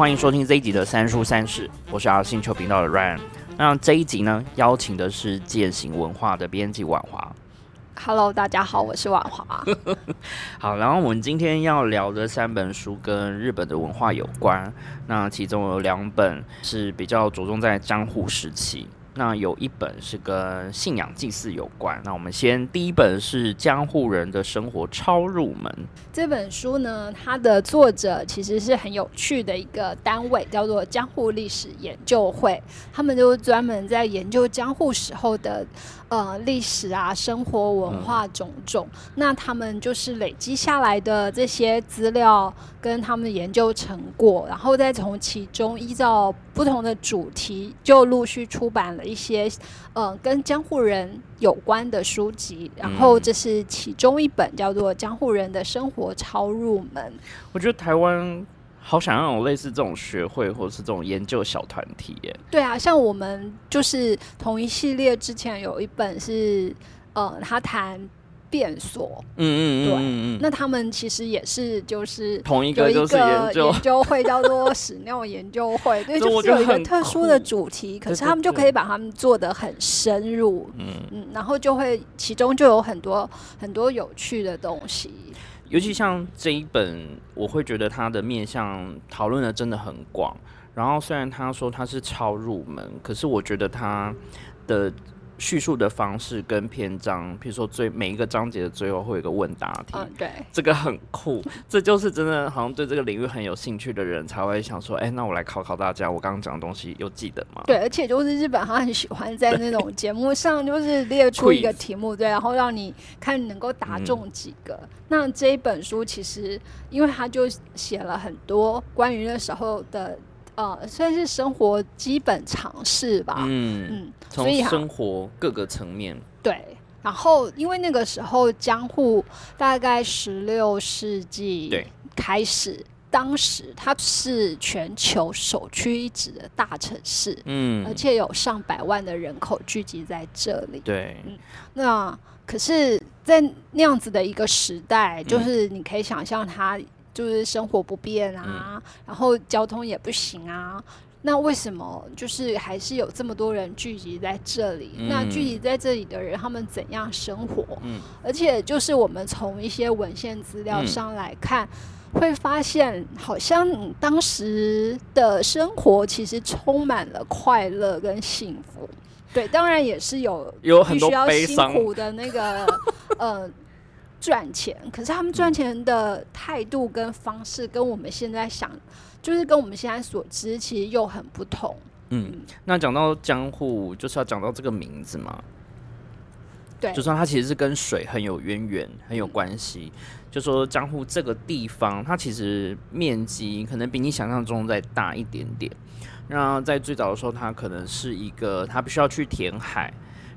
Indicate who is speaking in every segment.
Speaker 1: 欢迎收听这一集的三叔三世，我是阿星球频道的 Ryan。那这一集呢，邀请的是践行文化的编辑婉华。
Speaker 2: Hello，大家好，我是婉华。
Speaker 1: 好，然后我们今天要聊的三本书跟日本的文化有关，那其中有两本是比较着重在江户时期。那有一本是跟信仰祭祀有关。那我们先第一本是江户人的生活超入门。
Speaker 2: 这本书呢，它的作者其实是很有趣的一个单位，叫做江户历史研究会。他们就专门在研究江户时候的呃历史啊、生活文化种种。那他们就是累积下来的这些资料跟他们的研究成果，然后再从其中依照不同的主题，就陆续出版了一些呃跟江户人有关的书籍。然后这是其中一本叫做《江户人的生活超入门》。
Speaker 1: 我觉得台湾好想要有类似这种学会或者是这种研究小团体耶。
Speaker 2: 对啊，像我们就是同一系列之前有一本是呃，他谈变所，
Speaker 1: 嗯嗯嗯
Speaker 2: 对
Speaker 1: 嗯嗯，
Speaker 2: 那他们其实也是就是
Speaker 1: 同一个就是研究
Speaker 2: 研究会叫做 屎尿研究会，对，就是有一个特殊的主题，可是他们就可以把他们做的很深入，
Speaker 1: 嗯。
Speaker 2: 嗯，然后就会其中就有很多很多有趣的东西。
Speaker 1: 尤其像这一本，我会觉得它的面向讨论的真的很广。然后虽然他说他是超入门，可是我觉得他的叙述的方式跟篇章，比如说最每一个章节的最后会有一个问答题，
Speaker 2: 嗯，对，
Speaker 1: 这个很酷。这就是真的好像对这个领域很有兴趣的人才会想说，哎、那我来考考大家，我刚刚讲的东西有记得吗？
Speaker 2: 对，而且就是日本，他很喜欢在那种节目上，就是列出一个题目，对，然后让你看你能够答中几个。那这一本书其实，因为他就写了很多关于那时候的，呃，算是生活基本常识吧，
Speaker 1: 嗯，
Speaker 2: 嗯，
Speaker 1: 从
Speaker 2: 所以
Speaker 1: 生活各个层面，
Speaker 2: 对。然后，因为那个时候江户大概十六世纪开始，当时它是全球首屈一指的大城市，
Speaker 1: 嗯
Speaker 2: 而，且有上百万的人口聚集在这里。
Speaker 1: 对，
Speaker 2: 那可是，在那样子的一个时代，
Speaker 1: 嗯
Speaker 2: 就是你可以想象，它就是生活不便啊，
Speaker 1: 嗯
Speaker 2: 然后交通也不行啊。那为什么就是还是有这么多人聚集在这里？
Speaker 1: 嗯
Speaker 2: 那聚集在这里的人，他们怎样生活？
Speaker 1: 嗯
Speaker 2: 而且就是我们从一些文献资料
Speaker 1: 嗯
Speaker 2: 上来看，会发现好像当时的生活其实充满了快乐跟幸福。对，当然也是有
Speaker 1: 有很多
Speaker 2: 要辛
Speaker 1: 悲伤，
Speaker 2: 苦的那个呃赚钱，可是他们赚钱的态度跟方式跟我们现在想，就是跟我们现在所知其实又很不同。
Speaker 1: 嗯，那讲到江户，就是要讲到这个名字嘛，
Speaker 2: 对
Speaker 1: 就，说它其实是跟水很有渊源，很有关系。就说江户这个地方，它其实面积可能比你想象中再大一点点。那在最早的时候，它可能是一个它必须要去填海，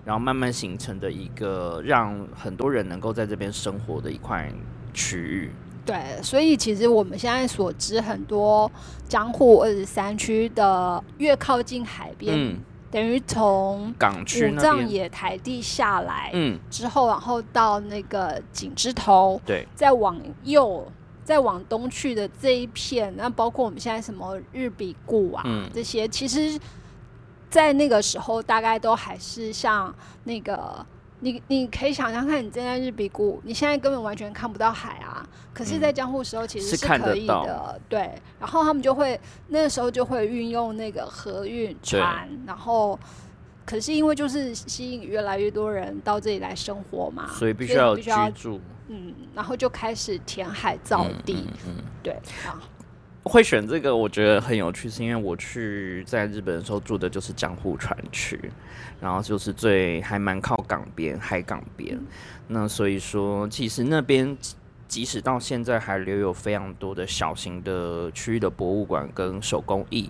Speaker 1: 然后慢慢形成的一个让很多人能够在这边生活的一块区域。
Speaker 2: 对，所以其实我们现在所知，很多江户二十三区的越靠近海边，
Speaker 1: 嗯，
Speaker 2: 等于从
Speaker 1: 港区
Speaker 2: 五藏野台地下来、
Speaker 1: 嗯，
Speaker 2: 之后，然后到那个井之头，
Speaker 1: 对，
Speaker 2: 再往右。再往东去的这一片，那包括我们现在什么日比谷啊、
Speaker 1: 嗯
Speaker 2: 这些，其实，在那个时候大概都还是像那个，你你可以想象看，你站在日比谷，你现在根本完全看不到海啊。可是，在江户时候其实
Speaker 1: 是
Speaker 2: 可以
Speaker 1: 到
Speaker 2: 的，对。然后他们就会那个时候就会运用那个河运船，然后。可是因为就是吸引越来越多人到这里来生活嘛，
Speaker 1: 所以必须要居住。
Speaker 2: 嗯，然后就开始填海造地，
Speaker 1: 嗯嗯
Speaker 2: 对啊，
Speaker 1: 会选这个，我觉得很有趣，是因为我去在日本的时候住的就是江户川区，然后就是最还蛮靠港边海港边，那所以说其实那边即即使到现在还留有非常多的小型的区域的博物馆跟手工艺，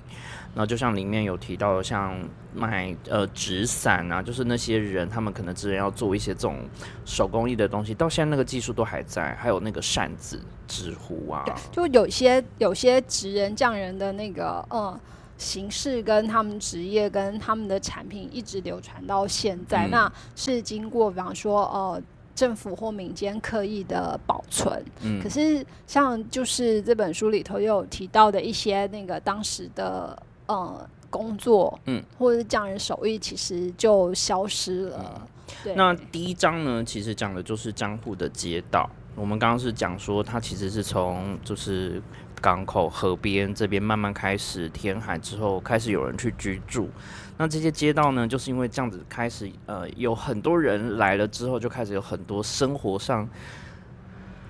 Speaker 1: 那就像里面有提到的，像卖呃纸伞啊，就是那些人他们可能之前要做一些这种手工艺的东西，到现在那个技术都还在，还有那个扇子、纸壶啊，
Speaker 2: 对，就有些有些职人匠人的那个嗯形式跟他们职业跟他们的产品一直流传到现在，
Speaker 1: 嗯。
Speaker 2: 那是经过比方说呃政府或民间刻意的保存。
Speaker 1: 嗯。
Speaker 2: 可是像就是这本书里头又有提到的一些那个当时的呃工作，
Speaker 1: 嗯，
Speaker 2: 或者是匠人手艺，其实就消失了。对，
Speaker 1: 那第一章呢，其实讲的就是江户的街道。我们刚刚是讲说，它其实是从就是港口、河边这边慢慢开始填海之后，开始有人去居住。那这些街道呢，就是因为这样子开始，呃，有很多人来了之后，就开始有很多生活上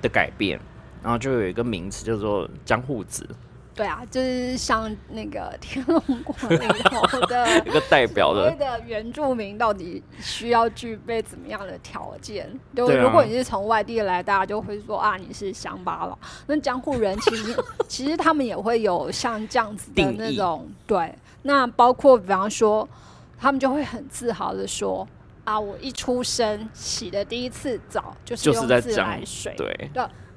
Speaker 1: 的改变，然后就有一个名词叫做江户子，
Speaker 2: 对啊，就是像那个《天龙国》里头的
Speaker 1: 一个代表的
Speaker 2: 的原住民到底需要具备怎么样的条件？就如果你是从外地来，大家就会说啊，你是乡巴佬。那江户人其实 其实他们也会有像这样子的那种对。那包括比方说，他们就会很自豪的说啊，我一出生洗的第一次澡就是用自来水。
Speaker 1: 对，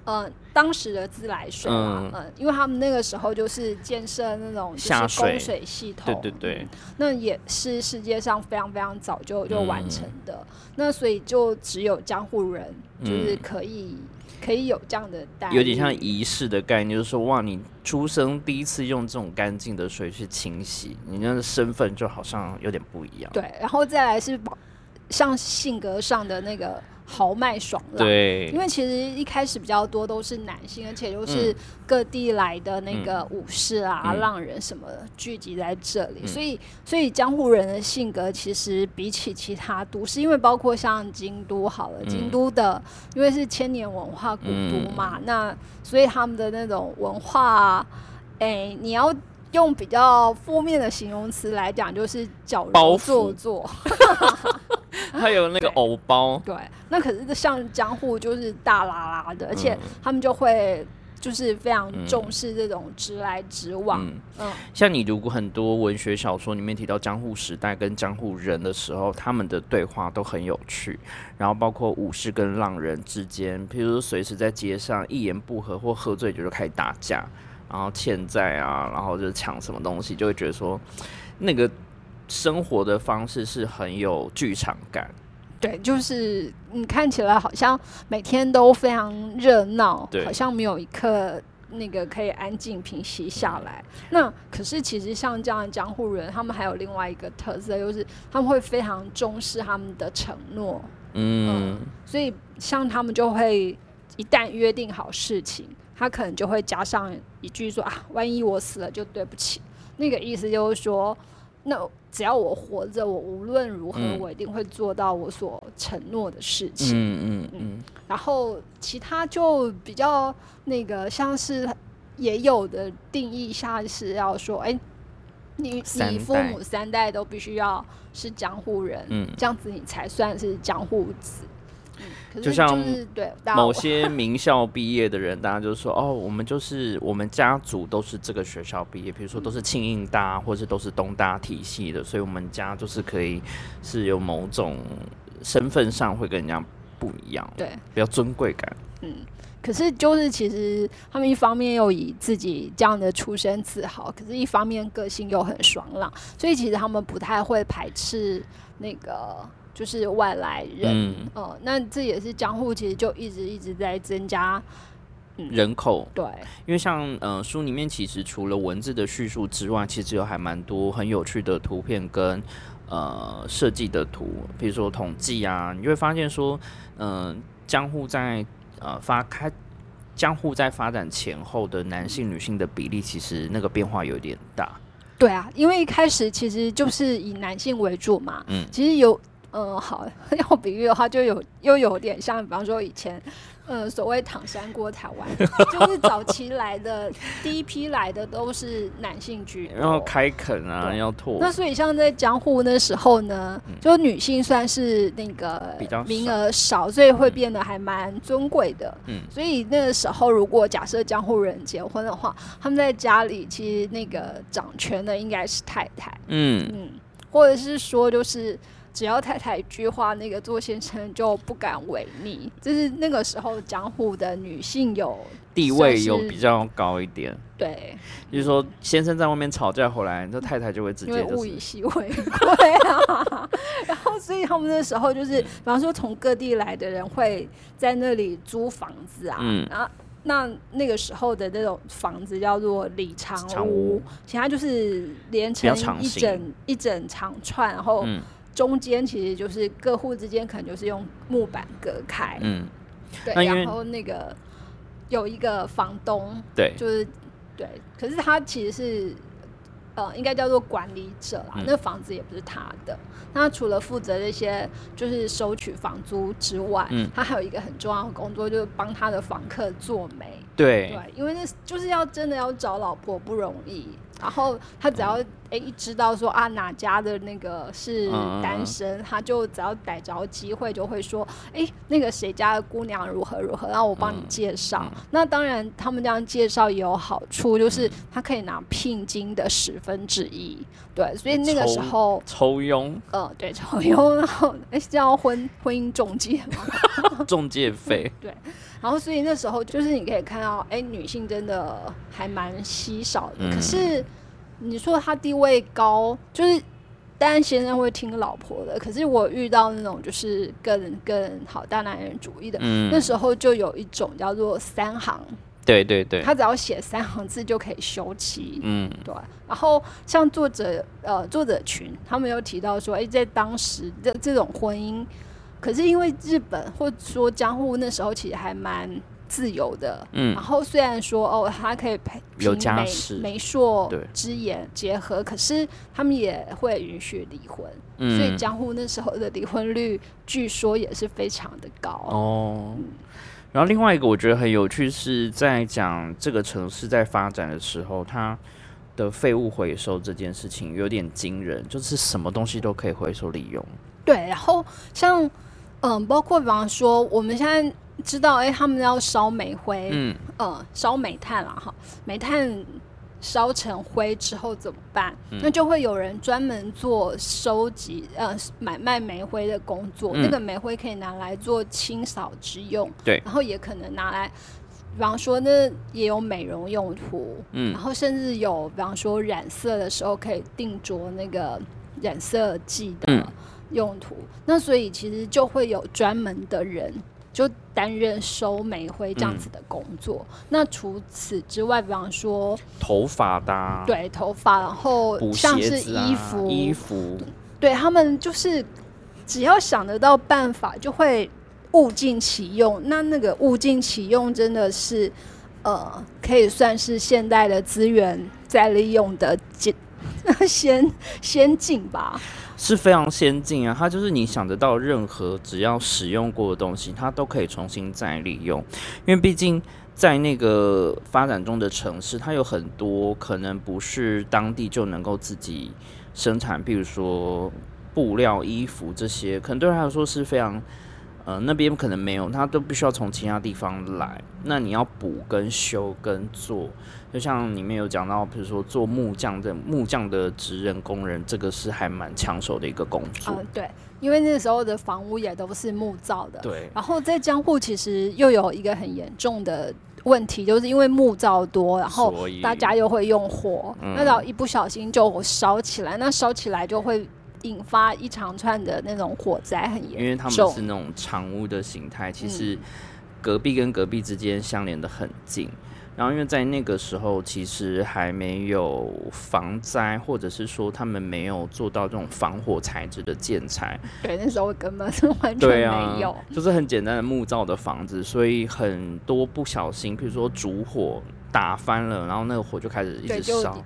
Speaker 2: 呃，当时的自来水嘛，
Speaker 1: 嗯
Speaker 2: 嗯、因为他们那个时候就是建设那种就是
Speaker 1: 下水
Speaker 2: 供水系统，
Speaker 1: 对对对
Speaker 2: 嗯那也是世界上非常非常早就就完
Speaker 1: 嗯
Speaker 2: 成的。那所以就只有江户人就是
Speaker 1: 嗯
Speaker 2: 可以、可以有这样的待遇，
Speaker 1: 有点像仪式的概念，就是说，哇，你出生第一次用这种干净的水去清洗，你那个身份就好像有点不一样。
Speaker 2: 对，然后再来是像性格上的那个豪迈爽朗。
Speaker 1: 对。
Speaker 2: 因为其实一开始比较多都是男性，而且都是各地来的那个武士啊、
Speaker 1: 嗯。
Speaker 2: 浪人什么的聚集在这里，
Speaker 1: 嗯。
Speaker 2: 所以所以江湖人的性格其实比起其他都市，因为包括像京都好了，
Speaker 1: 嗯。
Speaker 2: 京都的因为是千年文化古都嘛，那所以他们的那种文化、啊，哎、你要。用比较负面的形容词来讲，就是矫揉
Speaker 1: 包
Speaker 2: 做作。
Speaker 1: 还有那个藕包，
Speaker 2: 对，那可是像江户就是大拉拉的，而且
Speaker 1: 嗯
Speaker 2: 他们就会就是非常
Speaker 1: 嗯
Speaker 2: 重视这种直来直往。
Speaker 1: 嗯，
Speaker 2: 嗯，
Speaker 1: 像你如果很多文学小说里面提到江户时代跟江户人的时候，他们的对话都很有趣，然后包括武士跟浪人之间，譬如说随时在街上一言不合或喝醉酒就开始打架，然后欠债啊，然后就抢什么东西，就会觉得说那个生活的方式是很有剧场感。
Speaker 2: 对，就是你看起来好像每天都非常热闹
Speaker 1: 对，
Speaker 2: 好像没有一刻那个可以安静平息下来。那可是其实像这样的江户人，他们还有另外一个特色，就是他们会非常重视他们的承诺。
Speaker 1: 嗯，
Speaker 2: 所以像他们就会一旦约定好事情，他可能就会加上一句说啊，万一我死了就对不起。那个意思就是说，那只要我活着，我无论如何，
Speaker 1: 嗯
Speaker 2: 我一定会做到我所承诺的事情。
Speaker 1: 嗯嗯嗯，
Speaker 2: 然后其他就比较那个，像是也有的定义下是要说，哎、你你父母三代都必须要是江户人，
Speaker 1: 嗯
Speaker 2: 这样子你才算是江户子。嗯，
Speaker 1: 就像
Speaker 2: 对
Speaker 1: 某些名校毕业的人，大家就说哦，我们就是我们家族都是这个学校毕业，比如说都是庆应大，或是都是东大体系的，所以我们家就是可以是有某种身份上会跟人家不一样，
Speaker 2: 对，
Speaker 1: 比较尊贵感。
Speaker 2: 嗯，可是就是其实他们一方面又以自己这样的出身自豪，可是一方面个性又很爽朗，所以其实他们不太会排斥那个就是外来人。
Speaker 1: 嗯，
Speaker 2: 呃，那这也是江户其实就一直一直在增加，
Speaker 1: 人口，
Speaker 2: 对，
Speaker 1: 因为像呃书里面其实除了文字的叙述之外，其实有还蛮多很有趣的图片跟呃设计的图，比如说统计啊，你就会发现说，嗯、江户在呃发开江户在发展前后的男性女性的比例，其实那个变化有点大。
Speaker 2: 对啊，因为一开始其实就是以男性为主嘛，
Speaker 1: 嗯
Speaker 2: 其实有，呃，好，要比喻的话，就有又有点像，比方说以前，呃，所谓躺山过台湾，就是早期来的第一批来的都是男性居多，
Speaker 1: 然后开垦啊，要拓，
Speaker 2: 那所以像在江户那时候呢，就女性算是那个
Speaker 1: 嗯比较
Speaker 2: 名额少，所以会变得还蛮尊贵的。
Speaker 1: 嗯
Speaker 2: 所以那个时候，如果假设江户人结婚的话，他们在家里其实那个掌权的应该是太太，
Speaker 1: 嗯，
Speaker 2: 嗯，或者是说就是。只要太太一句话，那个做先生就不敢违逆。就是那个时候，江户的女性有
Speaker 1: 地位有比较高一点。
Speaker 2: 对，
Speaker 1: 就是说，先生在外面吵架回来，那太太就会直接就是
Speaker 2: 物以稀为贵啊。然后所以他们那时候就是，比方说从各地来的人会在那里租房子啊，
Speaker 1: 嗯
Speaker 2: 然后。那那个时候的那种房子叫做里长
Speaker 1: 长
Speaker 2: 屋
Speaker 1: 屋，
Speaker 2: 其他就是连成一整一整长串，然后
Speaker 1: 嗯
Speaker 2: 中间其实就是各户之间可能就是用木板隔开，
Speaker 1: 嗯，
Speaker 2: 对，然后那个有一个房东，
Speaker 1: 对，
Speaker 2: 就是对，可是他其实是呃，应该叫做管理者啦，
Speaker 1: 嗯
Speaker 2: 那房子也不是他的。那他除了负责这些就是收取房租之外，
Speaker 1: 嗯
Speaker 2: 他还有一个很重要的工作，就是帮他的房客做媒。
Speaker 1: 对
Speaker 2: 对，因为那就是要真的要找老婆不容易。然后他只要哎、一知道说啊哪家的那个是
Speaker 1: 嗯
Speaker 2: 单身，他就只要逮着机会就会说哎、那个谁家的姑娘如何如何，让我帮你
Speaker 1: 嗯
Speaker 2: 介绍。
Speaker 1: 嗯
Speaker 2: 那当然他们这样介绍也有好处，就是他可以拿聘金的十分之一。对，所以那个时候
Speaker 1: 抽佣
Speaker 2: 呃对抽佣，然后哎、是叫婚婚姻中介吗？
Speaker 1: 中介费，对
Speaker 2: 然后所以那时候就是你可以看到，哎，女性真的还蛮稀少的。
Speaker 1: 嗯
Speaker 2: 可是你说他地位高，就是当然先生会听老婆的，可是我遇到那种就是更更好大男人主义的。
Speaker 1: 嗯，
Speaker 2: 那时候就有一种叫做三行，
Speaker 1: 对对对，
Speaker 2: 他只要写三行字就可以休妻。
Speaker 1: 嗯
Speaker 2: 对，然后像作者呃作者群，他们有提到说，哎，在当时的这种婚姻，可是因为日本或者说江户那时候其实还蛮自由的，
Speaker 1: 嗯
Speaker 2: 然后虽然说哦，他可以陪
Speaker 1: 有家室
Speaker 2: 媒妁之言结合，可是他们也会允许离婚，所以
Speaker 1: 嗯，
Speaker 2: 江户那时候的离婚率据说也是非常的高。
Speaker 1: 哦。然后另外一个我觉得很有趣，是在讲这个城市在发展的时候，它的废物回收这件事情有点惊人，就是什么东西都可以回收利用。
Speaker 2: 对，然后像嗯，包括比方说我们现在知道，哎，他们要烧煤灰，
Speaker 1: 嗯，
Speaker 2: 呃，烧煤炭了哈，煤炭烧成灰之后怎么办？
Speaker 1: 嗯
Speaker 2: 那就会有人专门做收集呃买卖煤灰的工作，
Speaker 1: 嗯
Speaker 2: 那个煤灰可以拿来做清扫之用，
Speaker 1: 对
Speaker 2: 然后也可能拿来。比方说，那也有美容用途，
Speaker 1: 嗯
Speaker 2: 然后甚至有，比方说染色的时候可以定着那个染色剂
Speaker 1: 嗯
Speaker 2: 的用途。那所以其实就会有专门的人就担任收煤灰这样子的工作。那除此之外，比方说
Speaker 1: 头发的、啊，，
Speaker 2: 对头发，然后像是衣服，
Speaker 1: 衣服，
Speaker 2: 对他们就是只要想得到办法，就会物尽其用。那那个物尽其用，真的是呃，可以算是现代的资源再利用的 先先先进吧。
Speaker 1: 是非常先进啊！它就是你想得到任何只要使用过的东西，它都可以重新再利用。因为毕竟在那个发展中的城市，它有很多可能不是当地就能够自己生产，比如说布料、衣服这些，可能对他来说是非常。呃，那边可能没有，它都必须要从其他地方来。那你要补、跟修、跟做，就像里面有讲到，比如说做木匠的木匠的职人工人，这个是还蛮抢手的一个工作。
Speaker 2: 嗯、对，因为那时候的房屋也都是木造的。
Speaker 1: 对，
Speaker 2: 然后在江户其实又有一个很严重的问题，就是因为木造多，然后大家又会用火，
Speaker 1: 嗯
Speaker 2: 那只要一不小心就烧起来，那烧起来就会引发一长串的那种火灾，很严重。
Speaker 1: 因为他们是那种长屋的形态，其实隔壁跟隔壁之间相连的很近。然后因为在那个时候，其实还没有防灾，或者是说他们没有做到这种防火材质的建材，
Speaker 2: 对，那时候根本是完全没有。，
Speaker 1: 就是很简单的木造的房子，所以很多不小心，比如说烛火打翻了，然后那个火就开始一直烧，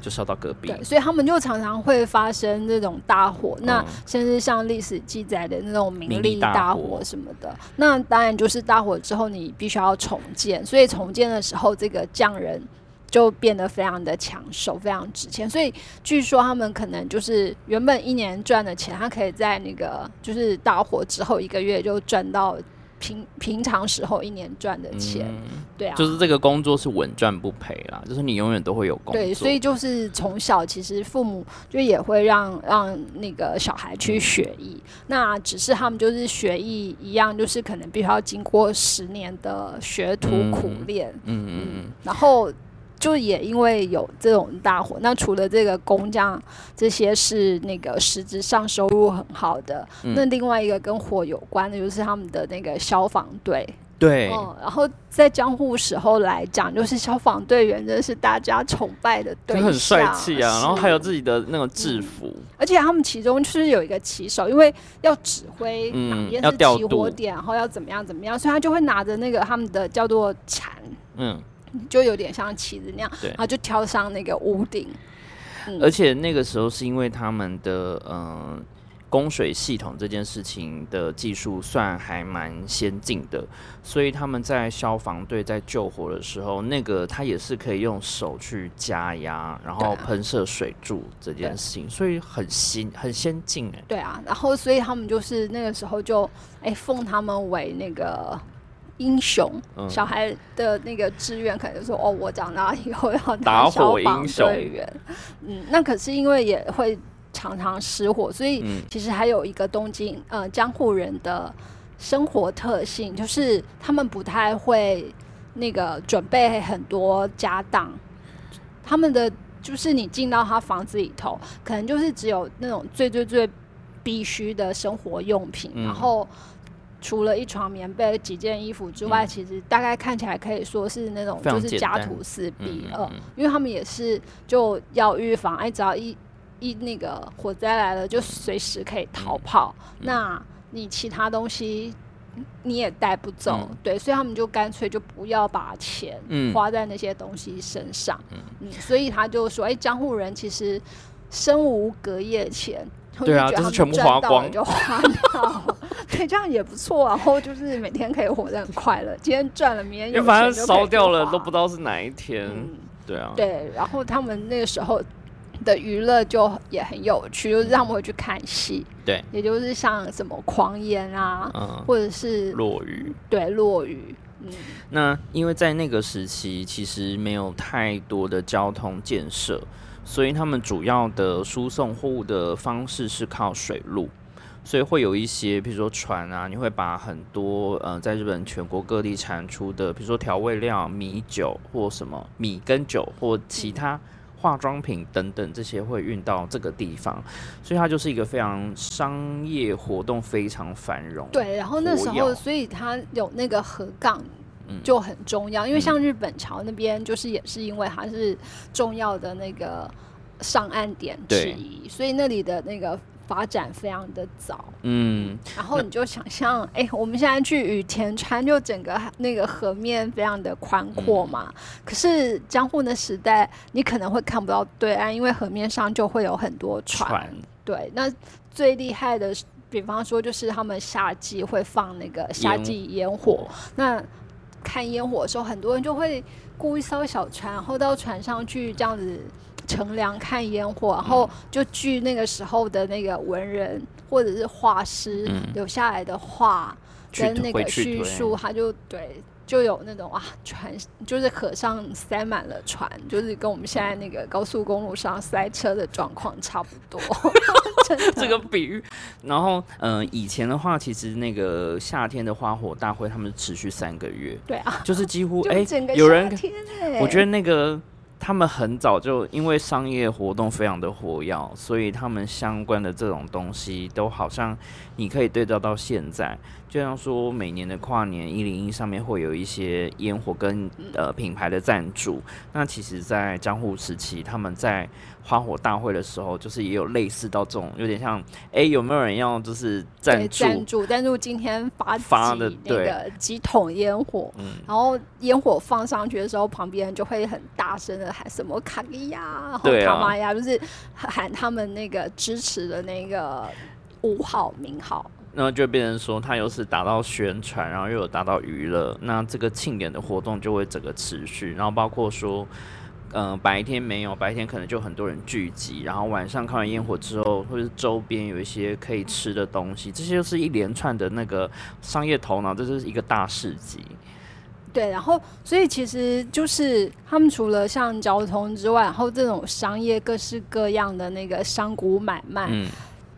Speaker 1: 就烧到隔壁。
Speaker 2: 对，所以他们就常常会发生这种大火，那
Speaker 1: 嗯
Speaker 2: 甚至像历史记载的那种
Speaker 1: 民
Speaker 2: 名利
Speaker 1: 大火
Speaker 2: 什么的，那当然就是大火之后你必须要重建，所以重建的时候这个匠人。就变得非常的抢手，非常值钱。所以据说他们可能就是原本一年赚的钱，他可以在那个就是大火之后一个月就赚到平平常时候一年赚的钱。
Speaker 1: 嗯。
Speaker 2: 对啊，
Speaker 1: 就是这个工作是稳赚不赔啦，就是你永远都会有工作。
Speaker 2: 对，所以就是从小其实父母就也会让让那个小孩去学艺，那只是他们就是学艺一样，就是可能必须要经过十年的学徒苦练，
Speaker 1: 嗯嗯。嗯，
Speaker 2: 然后就也因为有这种大火，那除了这个工匠这些是那个实质上收入很好的，那另外一个跟火有关的就是他们的那个消防队。
Speaker 1: 对，
Speaker 2: 嗯，然后在江户时候来讲，就是消防队员真的是大家崇拜的对象，
Speaker 1: 很帅气啊。然后还有自己的那种制服，
Speaker 2: 而且他们其中就是有一个骑手，因为要指挥哪边是起火点，然后要怎么样怎么样，所以他就会拿着那个他们的叫做铲，嗯，就有点像旗子那样，然后就跳上那个屋顶。
Speaker 1: 而且那个时候是因为他们的嗯。供水系统这件事情的技术算还蛮先进的，所以他们在消防队在救火的时候，那个他也是可以用手去加压，然后喷射水柱这件事情，所以很新很先进哎。
Speaker 2: 对啊，然后所以他们就是那个时候就哎奉他们为那个英雄，小孩的那个志愿可能说哦，我长大以后要
Speaker 1: 打火英雄
Speaker 2: 队员。嗯，那可是因为也会。常常失火，所以其实还有一个东京呃江户人的生活特性，就是他们不太会那个准备很多家当，他们的就是你进到他房子里头，可能就是只有那种最最最必须的生活用品，然后除了一床棉被、几件衣服之外，其实大概看起来可以说是那种就是家徒四壁呃，因为他们也是就要预防，哎，只要一一那个火灾来了，就随时可以逃跑。那你其他东西你也带不走，对，所以他们就干脆就不要把钱花在那些东西身上。嗯，所以他就说：“哎，江户人其实身无隔夜钱，
Speaker 1: 对啊，就是全部花光
Speaker 2: 就花掉，对，这样也不错。然后就是每天可以活得很快乐，今天赚了，明天有
Speaker 1: 反正烧掉了都不知道是哪一天。对啊，
Speaker 2: 对，然后他们那个时候。的娱乐就也很有趣，就是让我们去看戏，
Speaker 1: 对，
Speaker 2: 也就是像什么狂言啊，或者是
Speaker 1: 落雨，
Speaker 2: 对，落雨。嗯，
Speaker 1: 那因为在那个时期其实没有太多的交通建设，所以他们主要的输送货物的方式是靠水路，所以会有一些，比如说船啊，你会把很多呃在日本全国各地产出的，比如说调味料、米酒或什么米跟酒或其他。化妆品等等这些会运到这个地方，所以它就是一个非常商业活动非常繁荣。
Speaker 2: 对，然后那时候，所以它有那个河港就很重要，因为像日本桥那边，就是也是因为它是重要的那个上岸点之一，所以那里的那个。发展非常的早，嗯，然后你就想象，哎，我们现在去羽田川，就整个那个河面非常的宽阔嘛。可是江户的时代，你可能会看不到对岸，因为河面上就会有很多船。对，那最厉害的，比方说就是他们夏季会放那个夏季烟火，那看烟火的时候，很多人就会雇一艘小船，然后到船上去这样子。乘凉看烟火，然后就据那个时候的那个文人或者是画师留下来的画跟那个叙述，他就对就有那种啊船就是河上塞满了船，就是跟我们现在那个高速公路上塞车的状况差不多。
Speaker 1: 这个比喻，然后嗯，以前的话，其实那个夏天的花火大会，他们持续三个月，
Speaker 2: 对啊，
Speaker 1: 就是几乎哎，有人，我觉得那个。他们很早就因为商业活动非常的活跃，所以他们相关的这种东西都好像你可以对照到现在。就像说每年的跨年一零一上面会有一些烟火跟呃品牌的赞助，那其实，在江户时期，他们在花火大会的时候，就是也有类似到这种有点像，哎，有没有人要就是赞助
Speaker 2: 赞助赞助今天发发的那个几桶烟火，然后烟火放上去的时候，旁边就会很大声的喊什么卡利亚，然后卡玛亚，就是喊他们那个支持的那个五号名号。
Speaker 1: 然后就变成说，他又是达到宣传，然后又有达到娱乐，那这个庆典的活动就会整个持续。然后包括说，嗯，白天没有，白天可能就很多人聚集，然后晚上看完烟火之后，或者是周边有一些可以吃的东西，这些就是一连串的那个商业头脑，这是一个大市集。
Speaker 2: 对，然后所以其实就是他们除了像交通之外，然后这种商业各式各样的那个商贾买卖。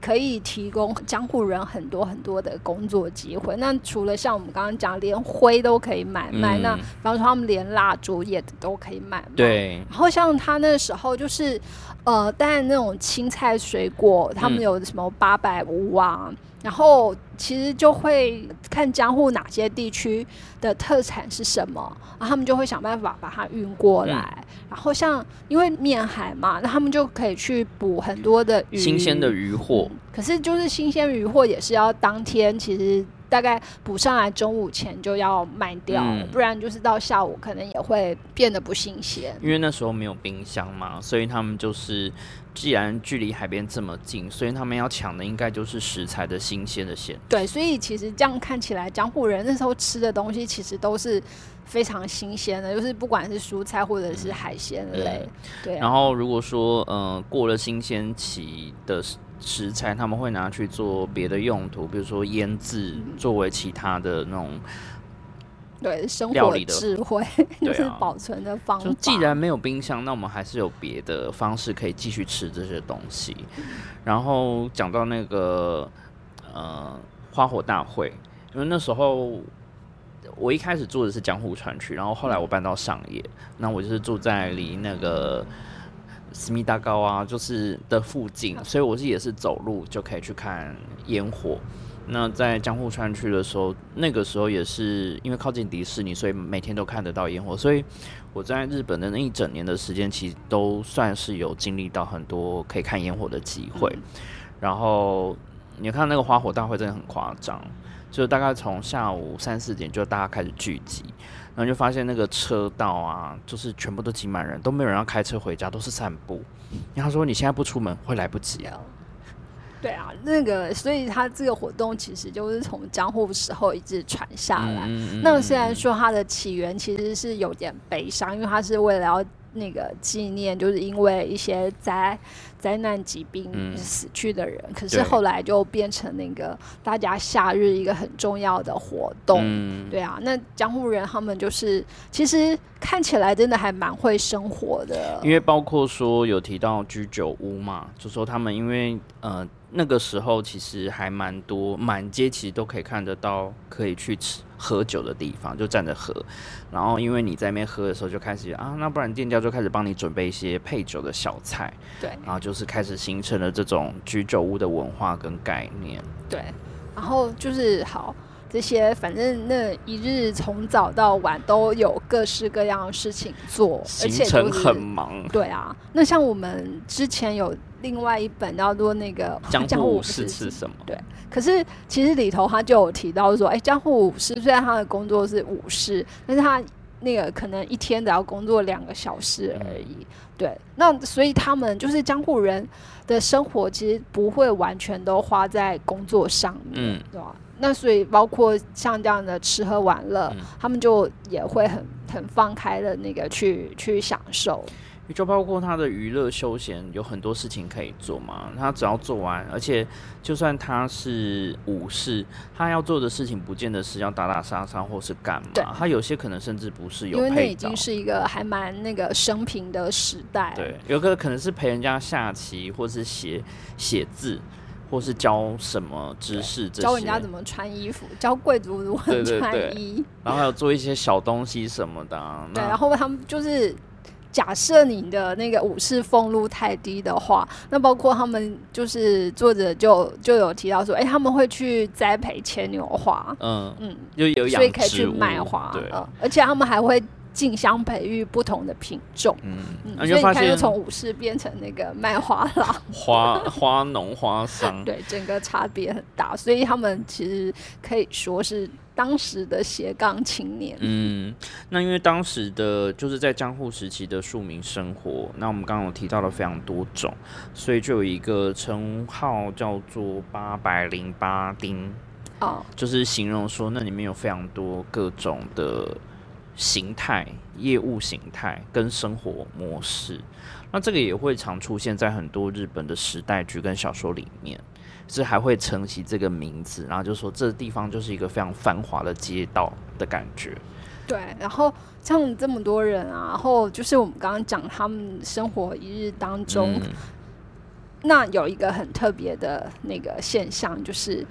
Speaker 2: 可以提供江户人很多很多的工作机会。那除了像我们刚刚讲，连灰都可以买卖，那比方说他们连蜡烛也都可以买卖。
Speaker 1: 对。
Speaker 2: 然后像他那时候就是，呃，当然那种青菜水果，他们有什么八百五啊。然后其实就会看江户哪些地区的特产是什么，然后他们就会想办法把它运过来。然后像因为面海嘛，那他们就可以去捕很多的鱼，
Speaker 1: 新鲜的鱼货。
Speaker 2: 可是就是新鲜鱼货也是要当天，其实大概补上来中午前就要卖掉，不然就是到下午可能也会变得不新鲜。
Speaker 1: 因为那时候没有冰箱嘛，所以他们就是。既然距离海边这么近，所以他们要抢的应该就是食材的新鲜的鲜。
Speaker 2: 对，所以其实这样看起来，江户人那时候吃的东西其实都是非常新鲜的，就是不管是蔬菜或者是海鲜类。对。
Speaker 1: 然后如果说嗯过了新鲜期的食材，他们会拿去做别的用途，比如说腌制，作为其他的那种。
Speaker 2: 对生活智慧 就是保存的方法。就
Speaker 1: 既然没有冰箱，那我们还是有别的方式可以继续吃这些东西。然后讲到那个呃花火大会，因为那时候我一开始住的是江户川区，然后后来我搬到上野，那我就是住在离那个思密达高啊，就是的附近，所以我是也是走路就可以去看烟火。那在江户川区的时候，那个时候也是因为靠近迪士尼，所以每天都看得到烟火。所以我在日本的那一整年的时间，其实都算是有经历到很多可以看烟火的机会。然后你看那个花火大会真的很夸张，就大概从下午三四点就大家开始聚集，然后就发现那个车道啊，就是全部都挤满人，都没有人要开车回家，都是散步。然后他说你现在不出门会来不及啊。
Speaker 2: 对啊，那个，所以他这个活动其实就是从江户时候一直传下来。那虽然说它的起源其实是有点悲伤，因为它是为了要那个纪念，就是因为一些灾灾难疾病死去的人。可是后来就变成那个大家夏日一个很重要的活动。对啊，那江户人他们就是其实看起来真的还蛮会生活的，
Speaker 1: 因为包括说有提到居酒屋嘛，就说他们因为呃。那个时候其实还蛮多，满街其实都可以看得到可以去吃喝酒的地方，就站着喝。然后因为你在那边喝的时候，就开始啊，那不然店家就开始帮你准备一些配酒的小菜。
Speaker 2: 对。
Speaker 1: 然后就是开始形成了这种居酒屋的文化跟概念。
Speaker 2: 对。然后就是好这些，反正那一日从早到晚都有各式各样的事情做，
Speaker 1: 行程很忙。
Speaker 2: 对啊。那像我们之前有。另外一本叫做那个
Speaker 1: 江户武士是什么？
Speaker 2: 对，可是其实里头他就有提到说，哎，江户武士虽然他的工作是武士，但是他那个可能一天只要工作两个小时而已。对，那所以他们就是江户人的生活其实不会完全都花在工作上面，对吧？那所以包括像这样的吃喝玩乐，他们就也会很很放开的那个去去享受。
Speaker 1: 就包括他的娱乐休闲有很多事情可以做嘛，他只要做完，而且就算他是武士，他要做的事情不见得是要打打杀杀或是干嘛，他有些可能甚至不是有，
Speaker 2: 因为那已经是一个还蛮那个生平的时代。
Speaker 1: 对，有个可能是陪人家下棋，或是写写字，或是教什么知识，
Speaker 2: 教人家怎么穿衣服，教贵族如何穿衣，
Speaker 1: 然后还有做一些小东西什么的。
Speaker 2: 对，然后他们就是。假设你的那个武士俸禄太低的话，那包括他们就是作者就就有提到说，哎，他们会去栽培牵牛花，
Speaker 1: 嗯嗯，就有
Speaker 2: 所以可以去卖花，对，而且他们还会竞相培育不同的品种，嗯嗯，所以你看，就从武士变成那个卖花郎，
Speaker 1: 花花农花商，
Speaker 2: 对，整个差别很大，所以他们其实可以说是。当时的斜杠青年，
Speaker 1: 嗯，那因为当时的就是在江户时期的庶民生活，那我们刚刚有提到了非常多种，所以就有一个称号叫做八百零八丁，
Speaker 2: 哦，
Speaker 1: 就是形容说那里面有非常多各种的形态、业务形态跟生活模式，那这个也会常出现在很多日本的时代剧跟小说里面。是还会承袭这个名字，然后就说这地方就是一个非常繁华的街道的感觉。
Speaker 2: 对，然后像这么多人啊，然后就是我们刚刚讲他们生活一日当中，那有一个很特别的那个现象，就是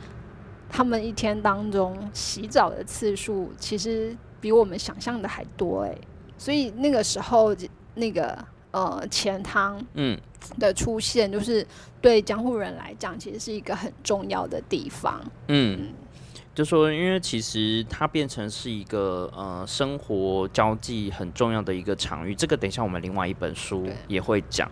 Speaker 2: 他们一天当中洗澡的次数其实比我们想象的还多哎，所以那个时候那个呃钱汤嗯的出现，就是对江户人来讲，其实是一个很重要的地方。嗯，
Speaker 1: 就说因为其实它变成是一个呃生活交际很重要的一个场域，这个等一下我们另外一本书也会讲。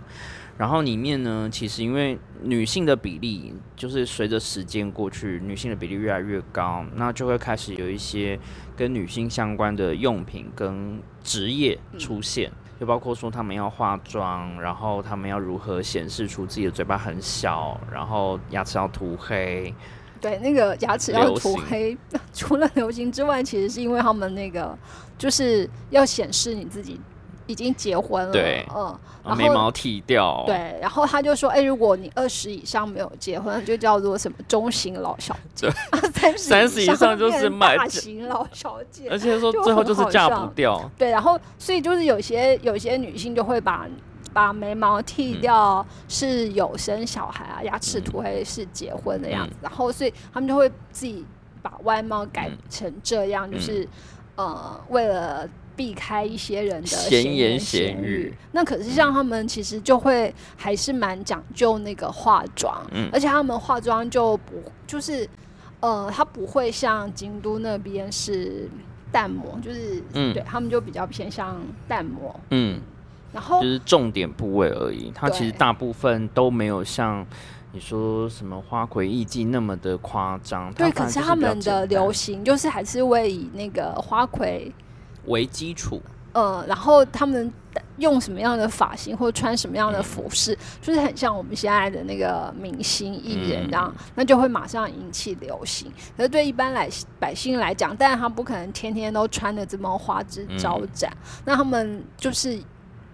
Speaker 1: 然后里面呢，其实因为女性的比例就是随着时间过去，女性的比例越来越高，那就会开始有一些跟女性相关的用品跟职业出现，就包括说她们要化妆，然后她们要如何显示出自己的嘴巴很小，然后牙齿要涂黑。
Speaker 2: 对，那个牙齿要涂黑，除了流行之外，其实是因为他们那个就是要显示你自己。已经结婚了，
Speaker 1: 对，嗯，眉毛剃掉，
Speaker 2: 对，然后他就说，哎，如果你二十以上没有结婚，就叫做什么中型老小姐，
Speaker 1: 三十以上就是
Speaker 2: 大型老小姐，
Speaker 1: 而且说最后就是嫁不掉，
Speaker 2: 对，然后所以就是有些有些女性就会把把眉毛剃掉，是有生小孩啊，牙齿涂黑是结婚的样子，然后所以他们就会自己把外貌改成这样，就是呃为了。避开一些人的闲言闲语，那可是像他们其实就会还是蛮讲究那个化妆，嗯，而且他们化妆就不就是呃，他不会像京都那边是淡抹，就是嗯，对他们就比较偏向淡抹，嗯，然后
Speaker 1: 就是重点部位而已，它其实大部分都没有像你说什么花魁艺妓那么的夸张，
Speaker 2: 对，可是他们的流行就是还是会以那个花魁。
Speaker 1: 为基础，
Speaker 2: 呃，然后他们用什么样的发型或穿什么样的服饰，就是很像我们现在的那个明星艺人这样，那就会马上引起流行。可是对一般来百姓来讲，但是他不可能天天都穿的这么花枝招展，那他们就是。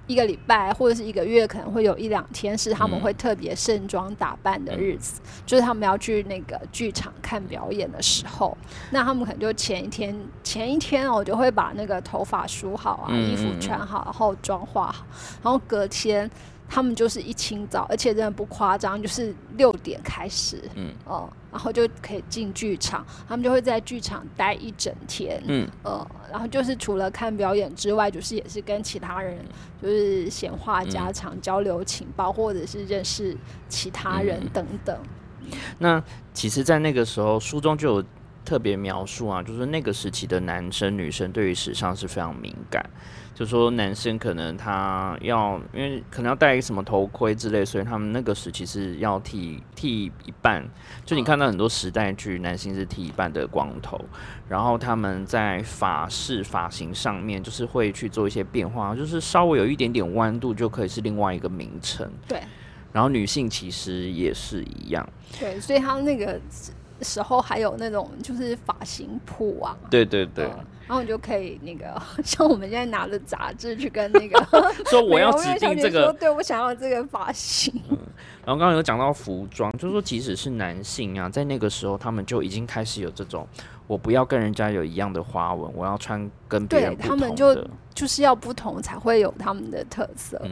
Speaker 2: 一个礼拜或者是一个月，可能会有一两天是他们会特别盛装打扮的日子，就是他们要去那个剧场看表演的时候，那他们可能就前一天前一天哦，就会把那个头发梳好啊，衣服穿好，然后妆化好，然后隔天。他们就是一清早，而且真的不夸张，就是六点开始，嗯，哦，然后就可以进剧场。他们就会在剧场待一整天，嗯，呃，然后就是除了看表演之外，就是也是跟其他人就是闲话家常、交流情报，或者是认识其他人等等。
Speaker 1: 那其实，在那个时候，书中就有特别描述啊，就是那个时期的男生女生对于时尚是非常敏感。就说男生可能他要，因为可能要戴一个什么头盔之类，所以他们那个时期是要剃剃一半。就你看到很多时代剧，男性是剃一半的光头，然后他们在发饰发型上面就是会去做一些变化，就是稍微有一点点弯度就可以是另外一个名称。
Speaker 2: 对，
Speaker 1: 然后女性其实也是一样。
Speaker 2: 对，所以他那个。时候还有那种就是发型铺啊，
Speaker 1: 对对对，
Speaker 2: 然后你就可以那个 像我们现在拿着杂志去跟那个
Speaker 1: 说我要指定这个，
Speaker 2: 对我想要这个发型。
Speaker 1: 然后刚刚有讲到服装，就是说即使是男性啊，在那个时候他们就已经开始有这种，我不要跟人家有一样的花纹，我要穿跟别人不同
Speaker 2: 的。就是要不同才会有他们的特色，嗯，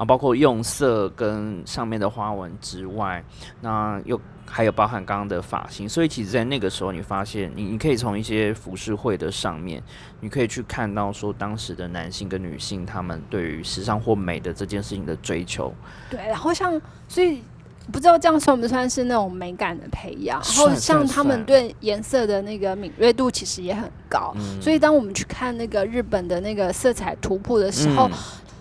Speaker 1: 啊，包括用色跟上面的花纹之外，那又还有包含刚刚的发型，所以其实，在那个时候，你发现你你可以从一些服饰会的上面，你可以去看到说当时的男性跟女性他们对于时尚或美的这件事情的追求，
Speaker 2: 对，然后像所以。不知道这样算不算是那种美感的培养？然后像他们对颜色的那个敏锐度其实也很高，所以当我们去看那个日本的那个色彩图谱的时候，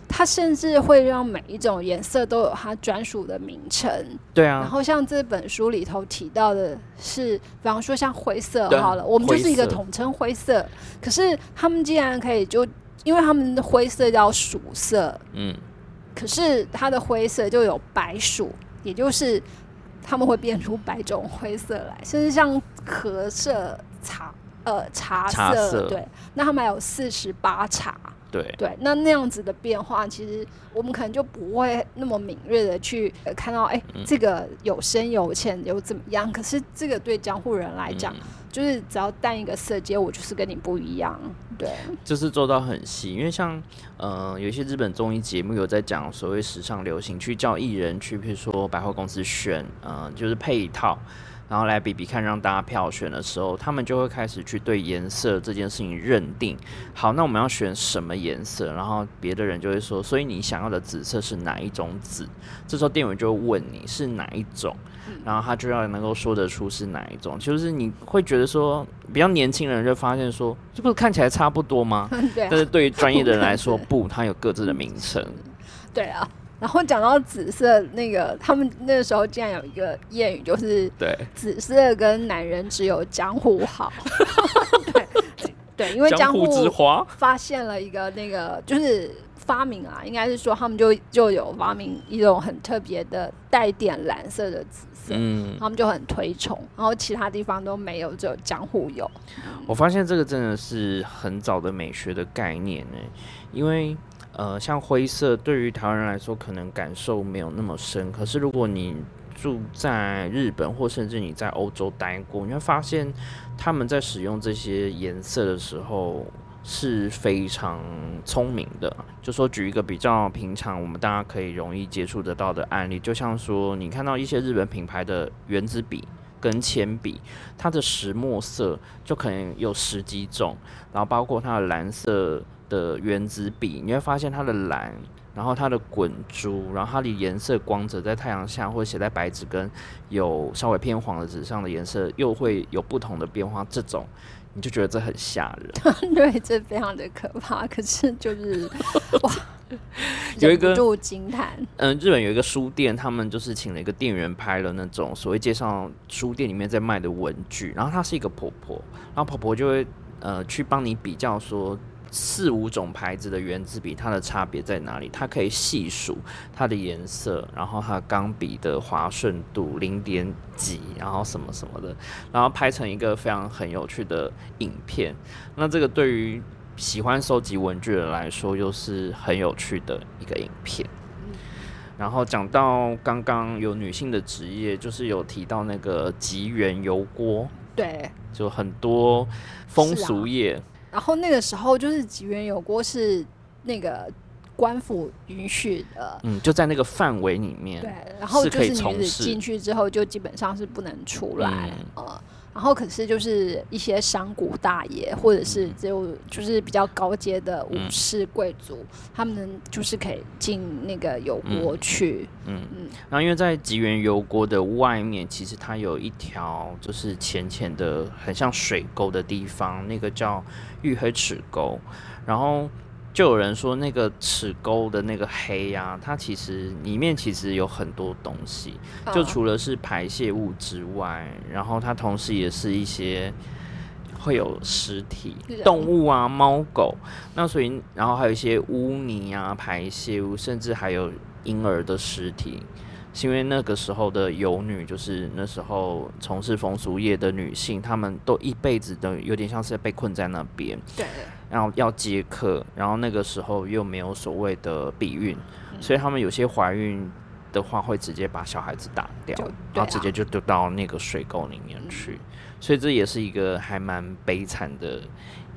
Speaker 2: 它甚至会让每一种颜色都有它专属的名称。
Speaker 1: 对啊。
Speaker 2: 然后像这本书里头提到的是，比方说像灰色好了，我们就是一个统称灰色。可是他们竟然可以就，因为他们的灰色叫鼠色，嗯，可是它的灰色就有白鼠。也就是他们会变出百种灰色来，甚至像壳色、茶呃茶
Speaker 1: 茶色
Speaker 2: 对，那他们还有四十八茶，
Speaker 1: 对，
Speaker 2: 对，那那样子的变化，其实我们可能就不会那么敏锐的去、呃看到，哎、
Speaker 1: 嗯。
Speaker 2: 这个有深有浅有怎么样？可是这个对江户人来讲，
Speaker 1: 嗯。
Speaker 2: 就是只要淡一个色阶，我就是跟你不一样，对，
Speaker 1: 就是做到很细，因为像呃有一些日本综艺节目有在讲所谓时尚流行，去叫艺人去，比如说百货公司选，呃就是配一套，然后来比比看，让大家票选的时候，他们就会开始去对颜色这件事情认定。好，那我们要选什么颜色？然后别的人就会说，所以你想要的紫色是哪一种紫？这时候店员就会问你是哪一种，然后他就要能够说得出是哪一种。就是你会觉得说，比较年轻人就发现说，这不是看起来差不多吗？
Speaker 2: 对啊
Speaker 1: 但是对于专业的人来说，不，它有各自的名称。
Speaker 2: 对啊。然后讲到紫色，那个他们那个时候竟然有一个谚语，就是
Speaker 1: 对，
Speaker 2: 紫色跟男人只有江湖好。对对，因为江
Speaker 1: 湖之花，
Speaker 2: 发现了一个那个就是发明啊，应该是说他们就就有发明一种很特别的带点蓝色的紫色，
Speaker 1: 嗯，
Speaker 2: 他们就很推崇，然后其他地方都没有，只有江户有。
Speaker 1: 我发现这个真的是很早的美学的概念呢，因为呃，像灰色对于台湾人来说，可能感受没有那么深，可是如果你住在日本，或甚至你在欧洲待过，你会发现他们在使用这些颜色的时候是非常聪明的。就说举一个比较平常我们大家可以容易接触得到的案例，就像说你看到一些日本品牌的原子笔。跟铅笔，它的石墨色就可能有十几种，然后包括它的蓝色的原子笔，你会发现它的蓝，然后它的滚珠，然后它的颜色光泽在太阳下或者写在白纸跟有稍微偏黄的纸上的颜色又会有不同的变化，这种你就觉得这很吓人。
Speaker 2: 对，这非常的可怕。可是就是哇，
Speaker 1: 有一个
Speaker 2: 惊叹。
Speaker 1: 嗯，日本有一个书店，他们就是请了一个店员拍了那种所谓介绍书店里面在卖的文具，然后她是一个婆婆，然后婆婆就会呃去帮你比较说四五种牌子的圆珠笔它的差别在哪里，它可以细数它的颜色，然后它的钢笔的滑顺度零点几，然后什么什么的，然后拍成一个非常很有趣的影片。那这个对于喜欢收集文具的人来说，又是很有趣的一个影片。然后讲到刚刚有女性的职业，就是有提到那个吉原油锅，
Speaker 2: 对，
Speaker 1: 就很多风俗业，
Speaker 2: 然后那个时候就是吉原有锅是那个官府允许的。
Speaker 1: 嗯，就在那个范围里面，
Speaker 2: 对，然后
Speaker 1: 是可以
Speaker 2: 就是女子
Speaker 1: 从事
Speaker 2: 进去之后，就基本上是不能出来，
Speaker 1: 嗯
Speaker 2: 呃，然后可是就是一些商贾大爷，或者是只有就是比较高阶的武
Speaker 1: 嗯
Speaker 2: 士贵族，他们就是可以进那个油锅去，
Speaker 1: 嗯。
Speaker 2: 嗯。
Speaker 1: 然后因为在吉原油锅的外面，其实它有一条就是浅浅的很像水沟的地方，那个叫玉黑齿沟，然后。就有人说，那个齿沟的那个黑呀、它其实里面其实有很多东西，就
Speaker 2: 嗯。
Speaker 1: 除了是排泄物之外，然后它同时也是一些会有尸体动物啊、猫狗，那所以然后还有一些污泥啊、排泄物，甚至还有婴儿的尸体。是因为那个时候的游女，就是那时候从事风俗业的女性，她们都一辈子都有点像是被困在那边，
Speaker 2: 对，
Speaker 1: 然后要接客，然后那个时候又没有所谓的避孕，
Speaker 2: 嗯
Speaker 1: 所以他们有些怀孕的话，会直接把小孩子打掉然后直
Speaker 2: 啊
Speaker 1: 接就丢到那个水沟里面去，所以这也是一个还蛮悲惨的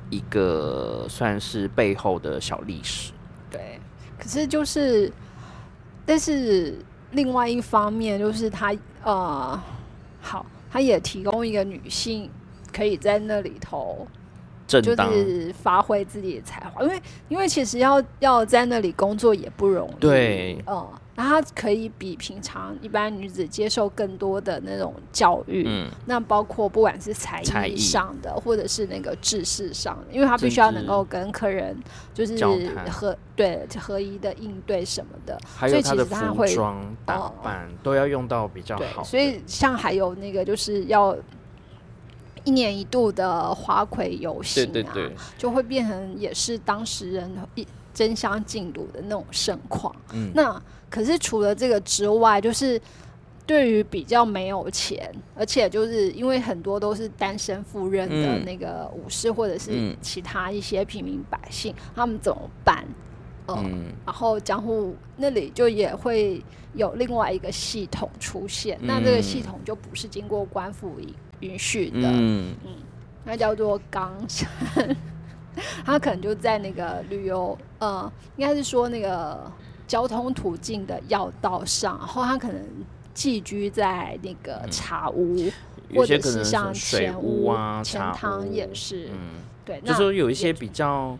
Speaker 1: 一个算是背后的小历史。
Speaker 2: 对，可是就是，但是另外一方面就是他呃，好，他也提供一个女性可以在那里头就
Speaker 1: 正当
Speaker 2: 是发挥自己的才华，因为因为其实要要在那里工作也不容易，
Speaker 1: 对。
Speaker 2: 嗯，那她可以比平常一般女子接受更多的那种教育，
Speaker 1: 嗯，
Speaker 2: 那包括不管是才艺上的，或者是那个知识上的，因为她必须要能够跟客人就是合对合一的应对什么的，
Speaker 1: 还
Speaker 2: 所以其
Speaker 1: 有她的服
Speaker 2: 实她会
Speaker 1: 装打
Speaker 2: 哦
Speaker 1: 扮都要用到比较
Speaker 2: 对
Speaker 1: 好，
Speaker 2: 所以像还有那个就是要一年一度的花魁游行啊，
Speaker 1: 对对对，
Speaker 2: 就会变成也是当时人一争相竞赌的那种盛况。
Speaker 1: 嗯，
Speaker 2: 那可是除了这个之外，就是对于比较没有钱，而且就是因为很多都是单身赴任的
Speaker 1: 嗯
Speaker 2: 那个武士或者是
Speaker 1: 嗯。
Speaker 2: 其他一些平民百姓，他们怎么办？呃
Speaker 1: 嗯。
Speaker 2: 然后江户那里就也会有另外一个系统出现，那这个系统就不是经过官府允允许的，
Speaker 1: 嗯。
Speaker 2: 嗯那叫做冈山，它可能就在那个旅游，呃，应该是说那个交通途径的要道上，然后它可能寄居在那个茶屋，或者是像
Speaker 1: 水
Speaker 2: 前
Speaker 1: 屋啊、
Speaker 2: 钱
Speaker 1: 茶
Speaker 2: 汤也是，
Speaker 1: 嗯，
Speaker 2: 对，
Speaker 1: 就
Speaker 2: 那
Speaker 1: 说有一些比较，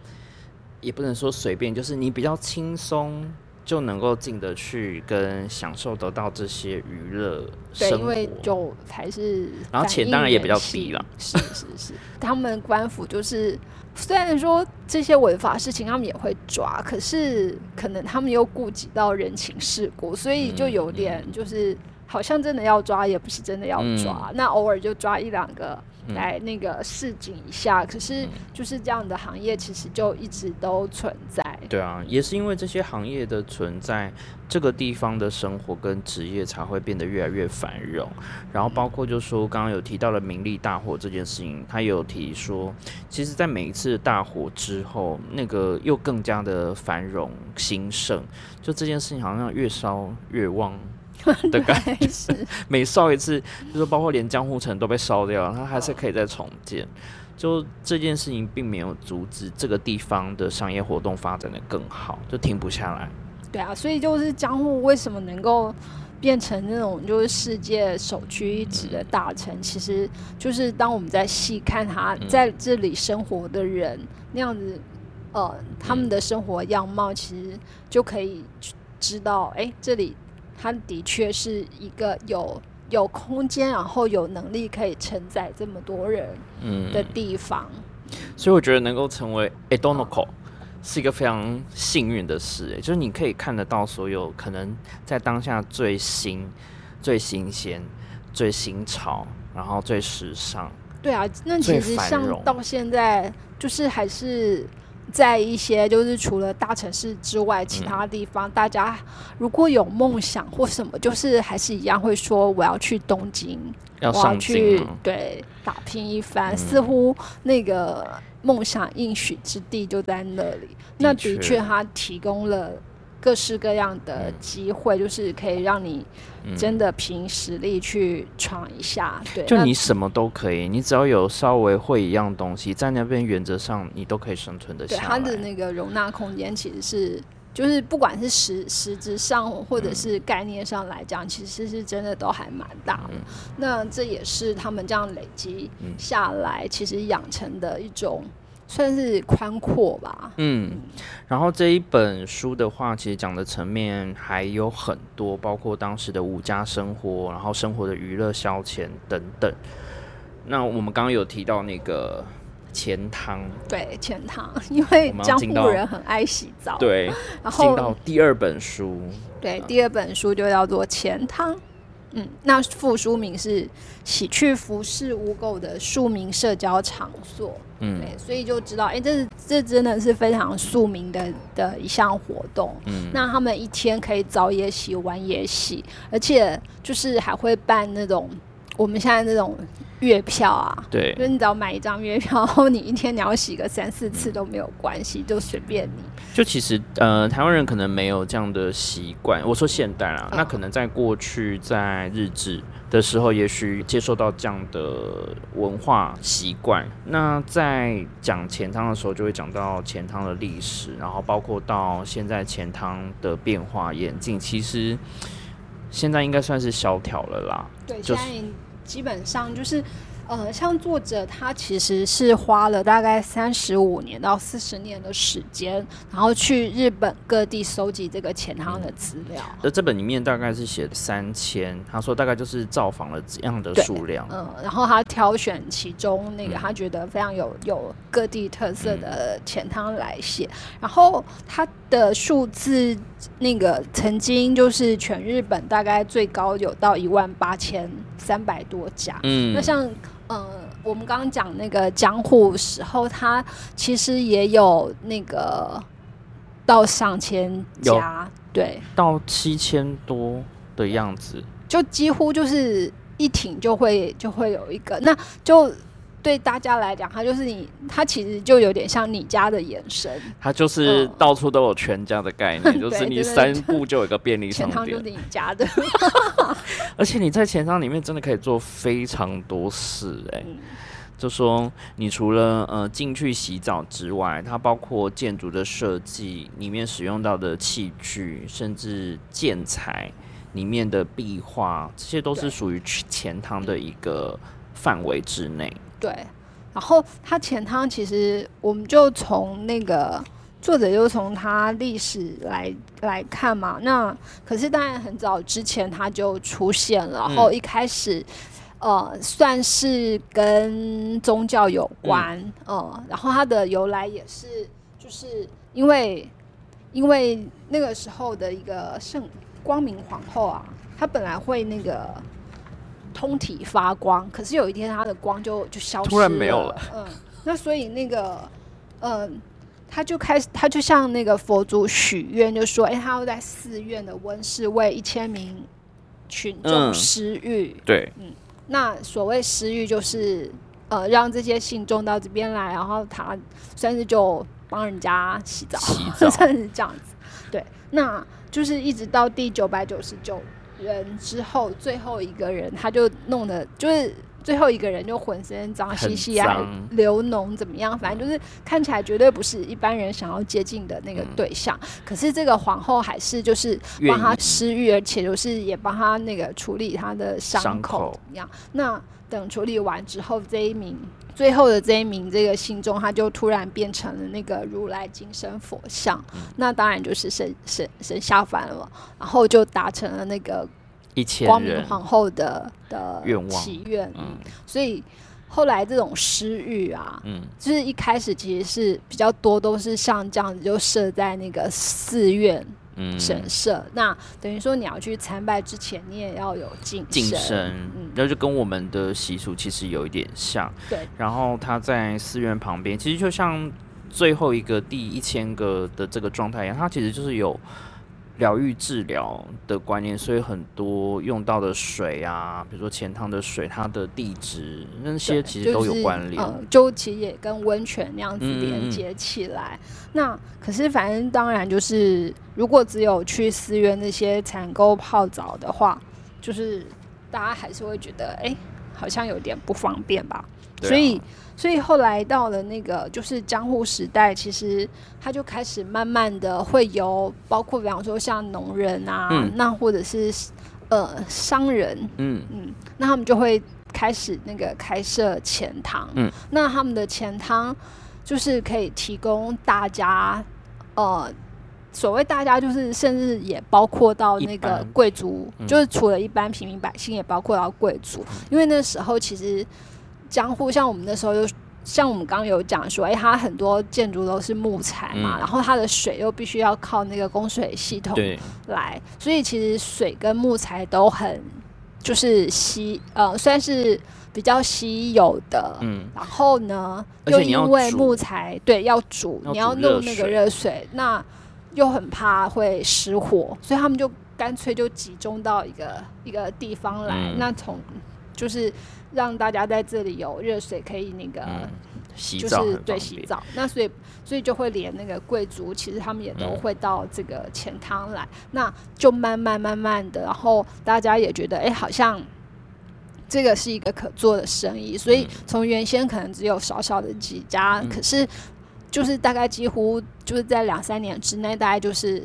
Speaker 1: 也不能说随便，就是你比较轻松就能够进得去，跟享受得到这些娱乐
Speaker 2: 对，
Speaker 1: 生
Speaker 2: 因为
Speaker 1: 活。
Speaker 2: 就才是
Speaker 1: 然后钱当然也比较低了
Speaker 2: 是是是，他们官府就是虽然说这些违法事情他们也会抓，可是可能他们又顾及到人情世故，所以就
Speaker 1: 嗯
Speaker 2: 有点就是好像真的要抓，也不是真的要抓，那偶尔就抓一两个。
Speaker 1: 嗯
Speaker 2: 来那个示警一下，可是就是这样的行业其实就一直都存在。
Speaker 1: 对啊，也是因为这些行业的存在，这个地方的生活跟职业才会变得越来越繁荣。然后包括就说刚刚有提到了名利大火这件事情，他也有提说，其实在每一次大火之后，那个又更加的繁荣兴盛，就这件事情好像越烧越旺。的感觉，每烧一次，就是包括连江户城都被烧掉了，它还是可以再重建。就这件事情并没有阻止这个地方的商业活动发展的更好，就停不下来。
Speaker 2: 对啊，所以就是江户为什么能够变成那种就是世界首屈一指的大城，其实就是当我们在细看他
Speaker 1: 嗯
Speaker 2: 在这里生活的人那样子，呃，他们的生活样貌，其实就可以知道，哎、这里他的确是一个有有空间，然后有能力可以承载这么多人
Speaker 1: 嗯，
Speaker 2: 的地方。
Speaker 1: 所以我觉得能够成为 Edonoco 是一个非常幸运的事，诶，就是你可以看得到所有可能在当下最新、最新鲜、最新潮，然后最时尚。
Speaker 2: 对啊，那其实像到现在，就是还是在一些就是除了大城市之外，其他地方，大家如果有梦想或什么，就是还是一样会说我要去东京，我要去对打拼一番，
Speaker 1: 嗯。
Speaker 2: 似乎那个梦想应许之地就在那里。那的
Speaker 1: 确
Speaker 2: 确，它提供了各式各样的
Speaker 1: 嗯
Speaker 2: 机会，就是可以让你
Speaker 1: 嗯
Speaker 2: 真的凭实力去闯一下。对，
Speaker 1: 就你什么都可以，你只要有稍微会一样东西，在那边原则上你都可以生存的
Speaker 2: 对
Speaker 1: 下来。
Speaker 2: 它的那个容纳空间其实是，就是不管是实实质上或者是概念上来讲，其实是真的都还蛮大的。那这也是他们这样累积
Speaker 1: 嗯
Speaker 2: 下来，其实养成的一种算是宽阔吧。
Speaker 1: 嗯，然后这一本书的话，其实讲的层面还有很多，包括当时的五家生活，然后生活的娱乐消遣等等。那我们刚刚有提到那个钱汤，
Speaker 2: 对，钱汤，因为江
Speaker 1: 进到
Speaker 2: 户人很爱洗澡，，
Speaker 1: 对，
Speaker 2: 然
Speaker 1: 进到
Speaker 2: 后
Speaker 1: 第二本书，
Speaker 2: 对第二本书就叫做钱汤。嗯，那副书名是“洗去服饰污垢的庶民社交场所”。
Speaker 1: 嗯
Speaker 2: 对，所以就知道，哎、这是这真的是非常庶民的的一项活动。
Speaker 1: 嗯，
Speaker 2: 那他们一天可以早也洗，晚也洗，而且就是还会办那种我们现在这种月票啊，
Speaker 1: 对
Speaker 2: 就，是你只要买一张月票，然后你一天你要洗个三四次都没有关系，就随便你。
Speaker 1: 就其实呃，台湾人可能没有这样的习惯。我说现代啦，
Speaker 2: 嗯
Speaker 1: 那可能在过去在日治的时候，也许接受到这样的文化习惯。那在讲钱汤的时候，就会讲到钱汤的历史，然后包括到现在钱汤的变化演进。其实现在应该算是萧条了啦。
Speaker 2: 对，
Speaker 1: 就是
Speaker 2: 现在基本上就是。呃，像作者他其实是花了大概三十五年到四十年的时间，然后去日本各地收集这个钱汤的资料。
Speaker 1: 而这本里面大概是写三千，他说大概就是造访了怎样的数量。
Speaker 2: 嗯，然后他挑选其中那个
Speaker 1: 嗯
Speaker 2: 他觉得非常有有各地特色的钱汤来写，然后他的数字那个曾经就是全日本大概最高有到一万八千三百多家。
Speaker 1: 嗯，
Speaker 2: 那像呃，我们刚刚讲那个江户时候，它其实也有那个到上千家，对，
Speaker 1: 到七千多的样子，
Speaker 2: 就几乎就是一挺就会就会有一个，那就对大家来讲，它就是你，它其实就有点像你家的延伸，
Speaker 1: 它就是
Speaker 2: 嗯。
Speaker 1: 到处都有全家的概念，就是你三步就有一个便利商店
Speaker 2: 就是，你家的，
Speaker 1: 而且你在钱塘里面真的可以做非常多事哎、
Speaker 2: 嗯。
Speaker 1: 就说你除了呃进去洗澡之外，它包括建筑的设计里面使用到的器具，甚至建材里面的壁画，这些都是属于钱塘的一个范围之内。
Speaker 2: 对。然后它钱汤其实我们就从那个作者就从它历史来来看嘛，那可是当然很早之前它就出现了，然后一开始。呃，算是跟宗教有关，呃，然后它的由来也是，就是因为因为那个时候的一个圣光明皇后啊，她本来会那个通体发光，可是有一天它的光就就消失
Speaker 1: 突然没有
Speaker 2: 了，嗯，那所以那个嗯。他就开始，他就向那个佛祖许愿，就说：“哎、他要在寺院的温室为一千名群众
Speaker 1: 嗯
Speaker 2: 施浴。
Speaker 1: 对，嗯
Speaker 2: 那所谓施浴就是呃让这些信众到这边来，然后他算是就帮人家洗澡，
Speaker 1: 洗澡
Speaker 2: 算是这样子。对，那就是一直到第九百九十九人之后，最后一个人他就弄得，就是最后一个人就浑身脏兮兮啊，流脓怎么样？反正就是看起来绝对不是一般人想要接近的那个对象。可是这个皇后还是就是帮他施浴，而且就是也帮他那个处理他的伤口怎么样？那等处理完之后，这一名最后的这一名这个信众，他就突然变成了那个如来金身佛像，
Speaker 1: 嗯。
Speaker 2: 那当然就是神神神下凡了，然后就达成了那个
Speaker 1: 一千
Speaker 2: 光明，皇后的的
Speaker 1: 愿望
Speaker 2: 祈愿，
Speaker 1: 嗯。
Speaker 2: 所以后来这种施欲啊，
Speaker 1: 嗯，
Speaker 2: 就是一开始其实是比较多都是像这样子，就设在那个寺院
Speaker 1: 嗯，
Speaker 2: 神社。那等于说你要去参拜之前，你也要有净
Speaker 1: 晋
Speaker 2: 身。
Speaker 1: 升，
Speaker 2: 嗯
Speaker 1: 然后就跟我们的习俗其实有一点像。
Speaker 2: 对，
Speaker 1: 然后他在寺院旁边，其实就像最后一个第一千个的这个状态一样，它其实就是有疗愈治疗的观念，所以很多用到的水啊，比如说钱汤的水，它的地质那些其实都有关联。
Speaker 2: 就其实也跟温泉那样子连接起来。那可是反正当然就是，如果只有去寺院那些采购泡澡的话，就是大家还是会觉得，哎、好像有点不方便吧。
Speaker 1: 啊
Speaker 2: 所以，所以后来到了那个就是江户时代，其实他就开始慢慢的会由包括比方说像农人啊，
Speaker 1: 嗯。
Speaker 2: 那或者是呃商人，
Speaker 1: 嗯。
Speaker 2: 嗯，那他们就会开始那个开设钱塘，
Speaker 1: 嗯，
Speaker 2: 那他们的钱塘就是可以提供大家，呃，所谓大家就是甚至也包括到那个贵族，
Speaker 1: 嗯。
Speaker 2: 就是除了一般平民百姓，也包括到贵族，因为那时候其实江户像我们那时候就。像我们刚刚有讲说，哎、它很多建筑都是木材嘛，
Speaker 1: 嗯
Speaker 2: 然后它的水又必须要靠那个供水系统，来，所以其实水跟木材都很就是稀呃，算是比较稀有的。
Speaker 1: 嗯，
Speaker 2: 然后呢，又因为木材对要煮，
Speaker 1: 要
Speaker 2: 你要弄那个热水，那又很怕会失火，所以他们就干脆就集中到一个一个地方来。
Speaker 1: 嗯
Speaker 2: 那从就是让大家在这里有热水可以那个。
Speaker 1: 嗯洗
Speaker 2: 就是对洗澡，那所以所以就会连那个贵族，其实他们也都
Speaker 1: 嗯
Speaker 2: 会到这个钱汤来，那就慢慢慢慢的，然后大家也觉得，哎、好像这个是一个可做的生意，所以
Speaker 1: 嗯
Speaker 2: 从原先可能只有少少的几家，
Speaker 1: 嗯
Speaker 2: 可是就是大概几乎就是在两三年之内，大概就是。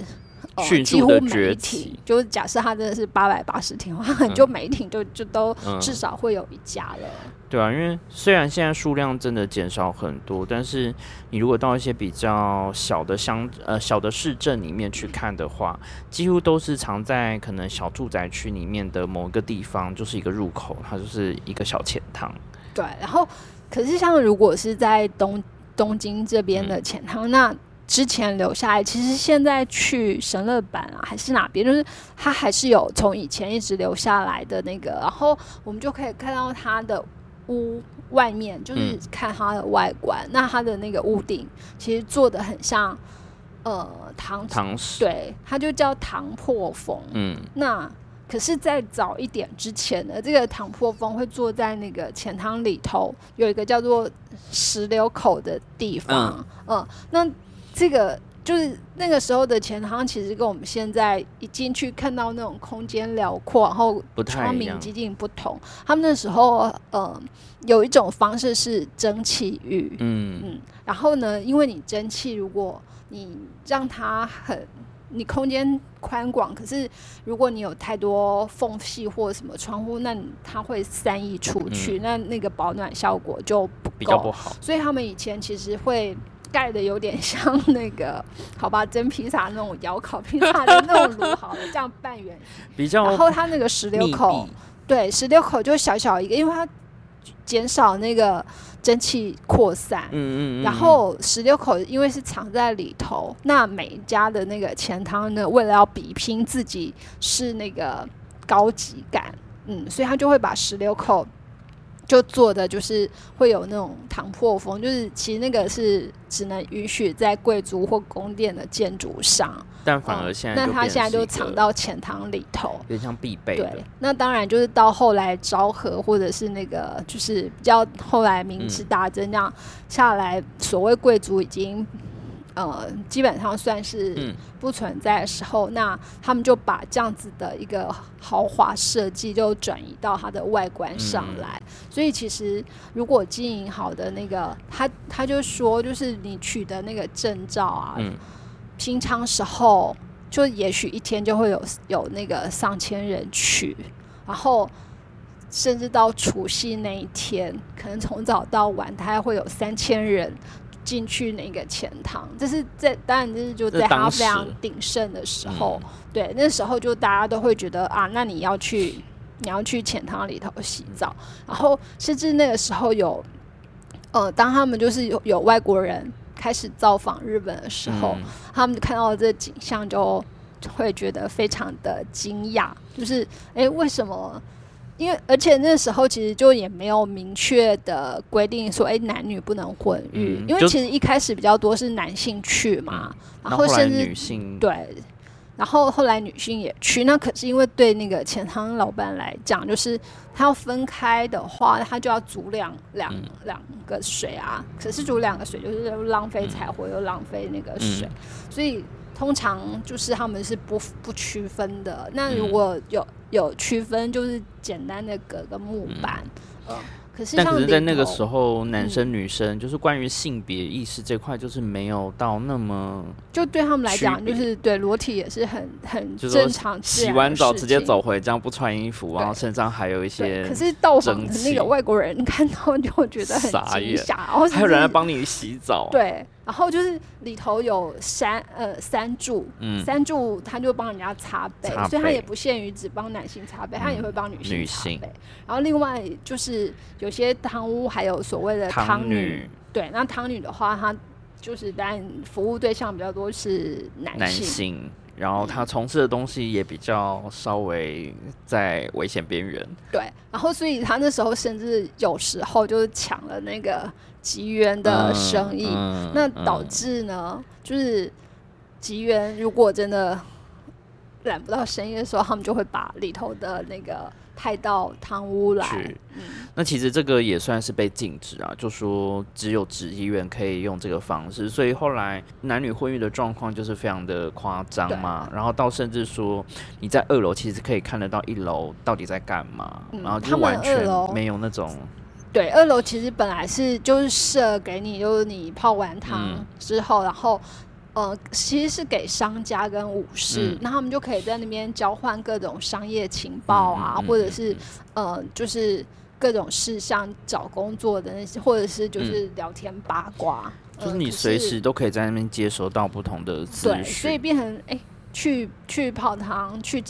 Speaker 2: 呃
Speaker 1: 迅速
Speaker 2: 几乎每
Speaker 1: 地崛起，
Speaker 2: 就是假设它真的是八百八十挺的话，就每一挺就就都
Speaker 1: 嗯
Speaker 2: 至少会有一家了。
Speaker 1: 对啊，因为虽然现在数量真的减少很多，但是你如果到一些比较小的乡呃小的市镇里面去看的话，几乎都是藏在可能小住宅区里面的某一个地方，就是一个入口，它就是一个小钱塘。
Speaker 2: 对，然后可是像如果是在东东京这边的钱汤，那之前留下来，其实现在去神乐坂啊，还是哪边，就是它还是有从以前一直留下来的那个，然后我们就可以看到它的屋外面，就是
Speaker 1: 嗯。
Speaker 2: 看它的外观，那它的那个屋顶其实做的很像呃唐
Speaker 1: 唐史，
Speaker 2: 对，它就叫唐破风。
Speaker 1: 嗯，
Speaker 2: 那可是，在早一点之前呢，这个唐破风会坐在那个钱塘里头，有一个叫做石榴口的地方。嗯，那这个就是那个时候的钱塘，其实跟我们现在一进去看到那种空间辽阔，然后窗明几净不同。他们那时候，呃，有一种方式是蒸汽浴。嗯嗯，然后呢，因为你蒸汽，如果你让它很。你空间宽广，可是如果你有太多缝隙或什么窗户，那它会散溢出去，那那个保暖效果就不
Speaker 1: 比较不好。
Speaker 2: 所以他们以前其实会盖的有点像那个，好吧，蒸披萨那种窑烤披萨的那种炉，好了，这样半圆。
Speaker 1: 比较。
Speaker 2: 然后它那个石榴口，对，石榴口就小小一个，因为它减少那个。蒸汽扩散，嗯嗯然后石榴口因为是藏在里头，那每一家的那个钱汤呢，为了要比拼自己是那个高级感，嗯，所以他就会把石榴口。就做的就是会有那种唐破风，就是其实那个是只能允许在贵族或宫殿的建筑上，
Speaker 1: 但反而现在
Speaker 2: 那他现在就藏到钱塘里头，
Speaker 1: 有点像必备
Speaker 2: 对，那当然就是到后来昭和或者是那个就是比较后来明治大增这样下来，所谓贵族已经。呃，基本上算是不存在的时候，那他们就把这样子的一个豪华设计就转移到它的外观上来。所以其实如果经营好的那个，他他就说，就是你取得那个证照啊，平常时候就也许一天就会有有那个上千人取，然后甚至到除夕那一天，可能从早到晚，他还会有三千人。进去那个钱塘，这是在当然就是就在他非常鼎盛的时候，对，那时候就大家都会觉得啊，那你要去你要去钱塘里头洗澡，然后甚至那个时候有，呃，当他们就是有有外国人开始造访日本的时候，他们看到这景象就会觉得非常的惊讶，就是哎，为什么？因为，而且那时候其实就也没有明确的规定说，哎，男女不能混浴。因为其实一开始比较多是男性去嘛，然后甚至对，然后后来女性也去。那可是因为对那个钱汤老板来讲，就是他要分开的话，他就要煮两两两个水啊。可是煮两个水就是浪费柴火，又浪费那个水，所以。通常就是他们是不不区分的。那如果有有区分，就是简单的隔个木板。嗯。可是，
Speaker 1: 但可是在那个时候，男生女生就是关于性别意识这块，就是没有到那么。
Speaker 2: 就对他们来讲，就是对裸体也是很很正常。
Speaker 1: 洗完澡直接走回，这样不穿衣服，然后身上还有一些。
Speaker 2: 可是到访的那个外国人看到就觉得很傻眼，然后
Speaker 1: 还有人来帮你洗澡。
Speaker 2: 对。然后就是里头有三呃三柱，嗯。三柱他就帮人家擦背，所以他也不限于只帮男性擦背，他也会帮女性擦背。然后另外就是有些汤屋还有所谓的汤女，对，那汤女的话，她就是但服务对象比较多是男
Speaker 1: 性。然后他从事的东西也比较稍微在危险边缘。
Speaker 2: 对，然后所以他那时候甚至有时候就是抢了那个吉原的生意，那导致呢，就是吉原如果真的揽不到生意的时候，他们就会把里头的那个。派到汤屋来，
Speaker 1: 那其实这个也算是被禁止啊，就说只有职医院可以用这个方式，所以后来男女混浴的状况就是非常的夸张嘛。然后到甚至说你在二楼其实可以看得到一楼到底在干嘛，然后就完全没有那种。
Speaker 2: 对，二楼其实本来是就是设给你，就是你泡完汤之后，然后。呃，其实是给商家跟武士，那他们就可以在那边交换各种商业情报啊，或者是呃，就是各种事项找工作的那些，或者是就是聊天八卦，
Speaker 1: 就是你随时都可以在那边接收到不同的资讯，
Speaker 2: 所以变成哎，去去泡汤、去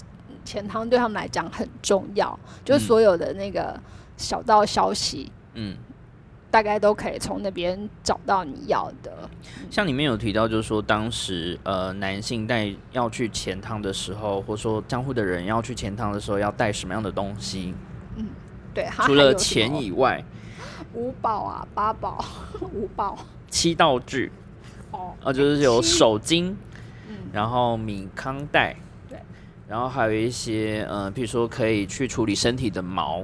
Speaker 2: 钱汤对他们来讲很重要，就是所有的那个小道消息，嗯。大概都可以从那边找到你要的。
Speaker 1: 像里面有提到，就是说当时呃男性带要去钱汤的时候，或者说江户的人要去钱汤的时候，要带什么样的东西？
Speaker 2: 嗯，对，
Speaker 1: 除了钱以外，
Speaker 2: 五宝啊，八宝，五宝，
Speaker 1: 七道具。哦，啊，就是有手巾，嗯，然后米糠袋，
Speaker 2: 对，
Speaker 1: 然后还有一些呃，比如说可以去处理身体的毛，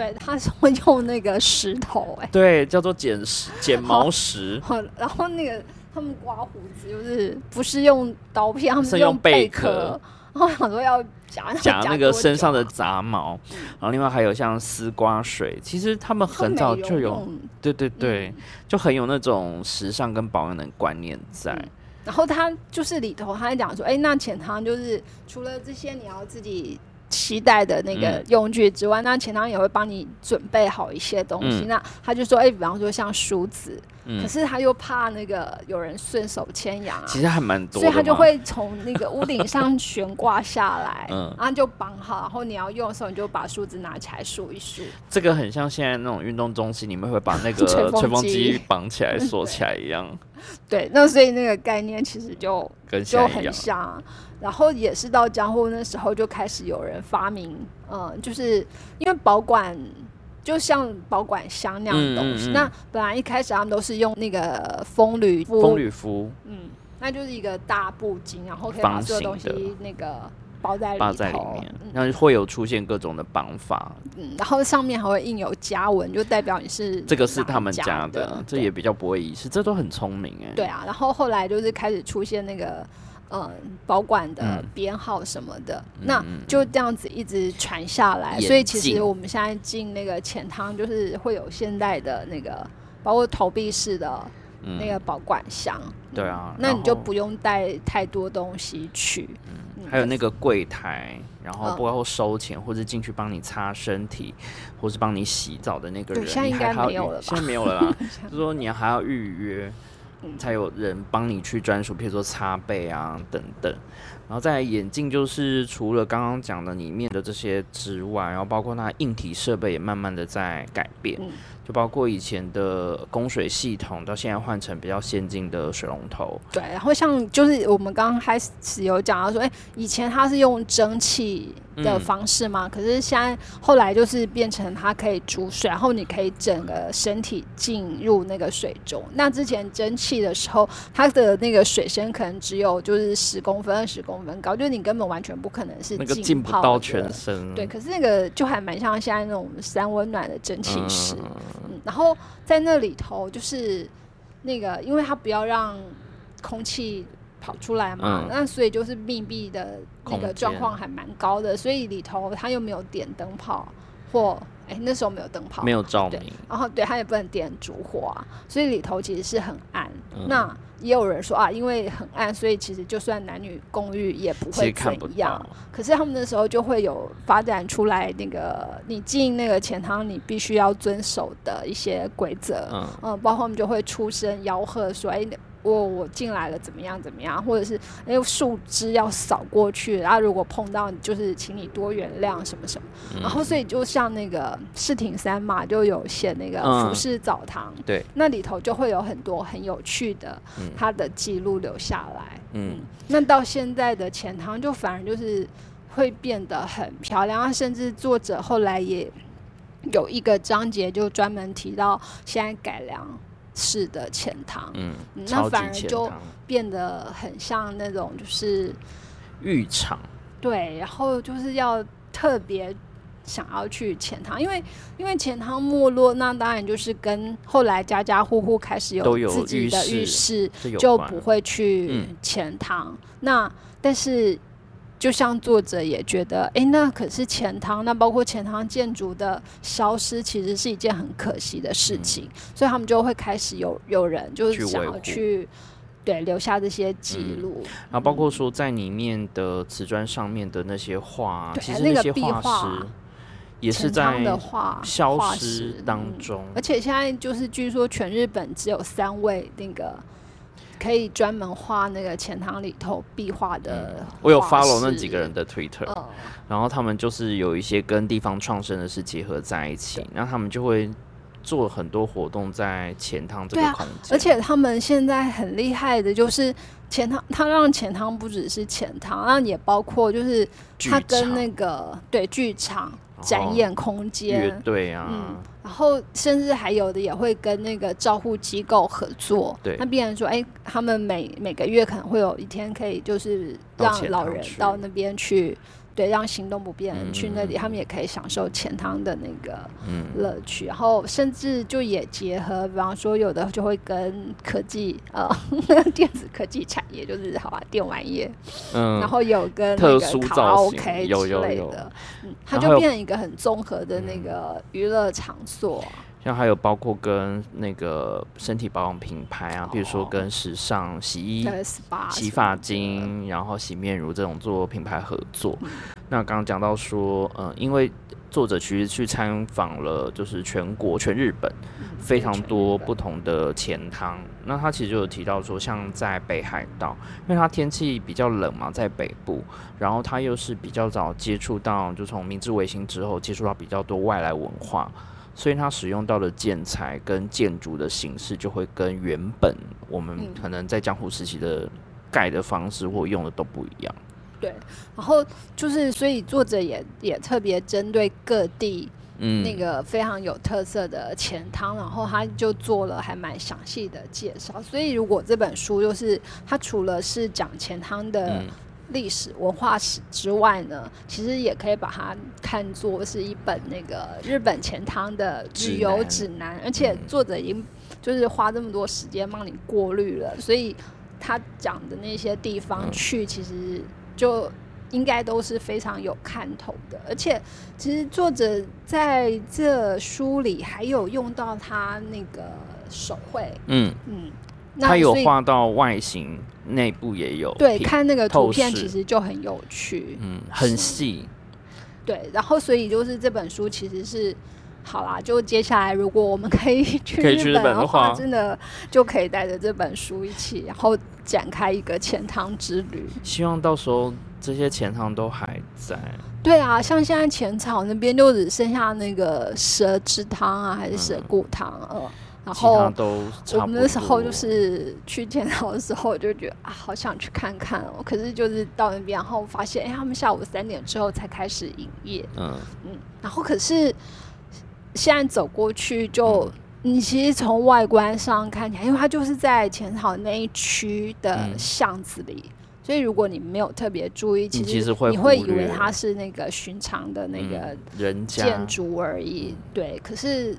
Speaker 2: 对，他是会用那个石头、哎，
Speaker 1: 对，叫做剪石、剪毛石，
Speaker 2: 好，然后那个他们刮胡子就是不是用刀片，他们
Speaker 1: 是用
Speaker 2: 用贝
Speaker 1: 贝壳。
Speaker 2: 然后想说要夹
Speaker 1: 夹那个身上的杂毛，然后另外还有像丝瓜水，其实他们很早就有，
Speaker 2: 用。
Speaker 1: 对对对，
Speaker 2: 嗯。
Speaker 1: 就很有那种时尚跟保养的观念在。
Speaker 2: 嗯。然后他就是里头，他还讲说，哎，那浅汤就是除了这些你要自己期待的那个
Speaker 1: 嗯
Speaker 2: 用具之外，那钱塘也会帮你准备好一些东西。
Speaker 1: 嗯
Speaker 2: 那他就说，哎，比方说像梳子，
Speaker 1: 嗯
Speaker 2: 可是他又怕那个有人顺手牵羊啊，
Speaker 1: 其实还蛮多，
Speaker 2: 所以他就会从那个屋顶上悬挂下来，
Speaker 1: 嗯
Speaker 2: 然后就绑好，然后你要用的时候，你就把梳子拿起来梳一梳。
Speaker 1: 这个很像现在那种运动中心，你们会把那个
Speaker 2: 吹风机
Speaker 1: 机绑起来锁起来一样，
Speaker 2: 对，那所以那个概念其实就
Speaker 1: 跟
Speaker 2: 就很。像。然后也是到江户那时候就开始有人发明，嗯，就是因为保管。就像保管箱那样的东西，
Speaker 1: 嗯嗯嗯。
Speaker 2: 那本来一开始他们都是用那个风铝布
Speaker 1: 风吕服
Speaker 2: 嗯，那就是一个大布巾，然后可以把
Speaker 1: 方
Speaker 2: 所有东西那个包在里头，
Speaker 1: 绑在里面，
Speaker 2: 嗯。
Speaker 1: 然后会有出现各种的绑法，
Speaker 2: 嗯，然后上面还会印有家纹，就代表你是
Speaker 1: 这个是他们
Speaker 2: 家
Speaker 1: 家的，这也比较不会遗失，这都很聪明哎。
Speaker 2: 对啊。然后后来就是开始出现那个呃保管的
Speaker 1: 嗯
Speaker 2: 编号什么的，
Speaker 1: 嗯
Speaker 2: 那
Speaker 1: 嗯
Speaker 2: 就这样子一直传下来。所以其实我们现在进那个钱汤，就是会有现代的那个，包括投币式的
Speaker 1: 嗯
Speaker 2: 那个保管箱。
Speaker 1: 对啊，
Speaker 2: 那你就不用带太多东西去。嗯
Speaker 1: 还有那个柜台，然后
Speaker 2: 嗯
Speaker 1: 包括收钱或者进去帮你擦身体，或是帮你洗澡的那个人，
Speaker 2: 对现在应该没有了吧
Speaker 1: 现在没有了啦，就说你还要预约
Speaker 2: 嗯，
Speaker 1: 才有人帮你去专属，譬如说擦背啊等等。然后再来眼镜，就是除了刚刚讲的里面的这些之外，然后包括它硬体设备也慢慢的在改变，
Speaker 2: 嗯。
Speaker 1: 就包括以前的供水系统，到现在换成比较先进的水龙头，
Speaker 2: 对，然后像就是我们刚刚开始有讲到说，哎、以前它是用蒸汽的
Speaker 1: 嗯
Speaker 2: 方式嘛，可是现在后来就是变成它可以煮水，然后你可以整个身体进入那个水中。那之前蒸汽的时候，它的那个水深可能只有就是十公分、二十公分高，就是你根本完全不可能是
Speaker 1: 那个
Speaker 2: 浸
Speaker 1: 进不到全身，
Speaker 2: 对，可是那个就还蛮像现在那种三温暖的蒸汽室。
Speaker 1: 嗯
Speaker 2: 嗯，然后在那里头就是那个，因为它不要让空气跑出来嘛，
Speaker 1: 嗯
Speaker 2: 那所以就是密闭的那个状况还蛮高的，所以里头他又没有点灯泡或哎那时候没有灯泡，
Speaker 1: 没有照
Speaker 2: 对
Speaker 1: 明，
Speaker 2: 然后对他也不能点烛火啊，所以里头其实是很暗。
Speaker 1: 嗯
Speaker 2: 那也有人说啊，因为很暗，所以其实就算男女公寓也不会怎样。。可是他们那时候就会有发展出来那个你进那个钱塘，你必须要遵守的一些规则。
Speaker 1: 嗯，
Speaker 2: 嗯，包括他们就会出声吆喝说：“哎，我我进来了，怎么样怎么样？”或者是哎树枝要扫过去，然后如果碰到，就是请你多原谅什么什么。
Speaker 1: 嗯
Speaker 2: 然后所以就像那个世町三嘛，就有写那个
Speaker 1: 嗯
Speaker 2: 服饰澡堂，
Speaker 1: 对，
Speaker 2: 那里头就会有很多很有趣的
Speaker 1: 嗯
Speaker 2: 它的记录留下来。
Speaker 1: 嗯，
Speaker 2: 那到现在的钱塘就反而就是会变得很漂亮，啊甚至作者后来也有一个章节就专门提到现在改良式的钱塘，
Speaker 1: 嗯，
Speaker 2: 嗯那反而就变得很像那种就是
Speaker 1: 浴场，
Speaker 2: 对，然后就是要特别。想要去钱塘，因为因为钱塘没落，那当然就是跟后来家家户户开始
Speaker 1: 有
Speaker 2: 有自己的
Speaker 1: 浴
Speaker 2: 浴室，就不会去
Speaker 1: 嗯
Speaker 2: 钱汤。那但是，就像作者也觉得，哎，那可是钱塘，那包括钱塘建筑的消失，其实是一件很可惜的事情。所以他们就会开始有有人就是想要去对留下这些记
Speaker 1: 嗯。
Speaker 2: 录。
Speaker 1: 然后包括说在里面的瓷砖上面的那些画其实
Speaker 2: 那
Speaker 1: 些画。
Speaker 2: 画
Speaker 1: 师也是在消失
Speaker 2: 师
Speaker 1: 当
Speaker 2: 嗯
Speaker 1: 中，
Speaker 2: 而且现在就是据说全日本只有三位那个可以专门画那个钱塘里头壁画的、
Speaker 1: 嗯。我有 follow 那几个人。的 Twitter，、
Speaker 2: 嗯，
Speaker 1: 然后他们就是有一些跟地方创生的事结合在一起，那他们就会做很多活动在钱塘这个空间，
Speaker 2: 而且他们现在很厉害的，就是钱塘，他让钱塘不只是钱塘，那也包括就是他跟那个对剧场展演空
Speaker 1: 乐
Speaker 2: 间，
Speaker 1: 队啊，
Speaker 2: 嗯然后甚至还有的也会跟那个照护机构合作，
Speaker 1: 对。
Speaker 2: 那病人说，哎，他们每每个月可能会有一天可以就是让老人到那边去，对，让行动不便去那里，
Speaker 1: 嗯。
Speaker 2: 他们也可以享受钱汤的那个
Speaker 1: 嗯，
Speaker 2: 乐趣，然后甚至就也结合，比方说有的就会跟科技呃 电子科技产业，就是好吧电玩业，
Speaker 1: 嗯，
Speaker 2: 然后有跟那
Speaker 1: 特
Speaker 2: 个卡拉 OK
Speaker 1: 有
Speaker 2: 之类的，嗯，它就变成一个很综合的那个娱乐场所。啊。
Speaker 1: 像还有包括跟那个身体保养品牌啊，比如说
Speaker 2: 哦
Speaker 1: 跟时尚洗衣、洗发精，然后洗面乳这种做品牌合作。
Speaker 2: 嗯
Speaker 1: 那刚刚讲到说，嗯，因为作者其实去参访了，就是全国全日本
Speaker 2: 嗯
Speaker 1: 非常多不同的钱汤。那他其实就有提到说，像在北海道，因为它天气比较冷嘛，在北部，然后他又是比较早接触到，就从明治维新之后接触到比较多外来文化。所以它使用到的建材跟建筑的形式，就会跟原本我们
Speaker 2: 嗯
Speaker 1: 可能在江户时期的盖的方式或用的都不一样。
Speaker 2: 对，然后就是所以作者也也特别针对各地
Speaker 1: 嗯，
Speaker 2: 那个非常有特色的钱汤，然后他就做了还蛮详细的介绍。所以如果这本书就是它除了是讲钱汤的
Speaker 1: 嗯
Speaker 2: 历史文化史之外呢，其实也可以把它看作是一本那个日本钱汤的旅游指南，而且
Speaker 1: 嗯
Speaker 2: 作者已经就是花这么多时间帮你过滤了，所以他讲的那些地方
Speaker 1: 嗯。
Speaker 2: 去，其实就应该都是非常有看头的。而且，其实作者在这书里还有用到他那个手绘，
Speaker 1: 嗯，
Speaker 2: 嗯，那
Speaker 1: 它有画到外形，内部也有
Speaker 2: 对，看那个图片其实就很有趣。
Speaker 1: 嗯很细，
Speaker 2: 对，然后所以就是这本书其实是。好啦，就接下来如果我们可以去
Speaker 1: 日
Speaker 2: 本的
Speaker 1: 话
Speaker 2: 真的就可以带着这本书一起，然后展开一个钱塘之旅。
Speaker 1: 希望到时候这些钱塘都还在。
Speaker 2: 对啊，像现在浅草那边就只剩下那个蛇汁汤啊，还是蛇
Speaker 1: 嗯
Speaker 2: 骨汤，呃，然后
Speaker 1: 都
Speaker 2: 我们那时候就是去浅草的时候，就觉得啊，好想去看看哦。可是就是到那边，然后发现，哎，他们下午三点之后才开始营业，
Speaker 1: 嗯
Speaker 2: 嗯，然后可是现在走过去就。
Speaker 1: 嗯
Speaker 2: 你其实从外观上看起来，因为它就是在浅草那一区的
Speaker 1: 嗯
Speaker 2: 巷子里，所以如果你没有特别注意，其实你会以为它是那个寻常的那个
Speaker 1: 嗯人家
Speaker 2: 建筑而已。对，可是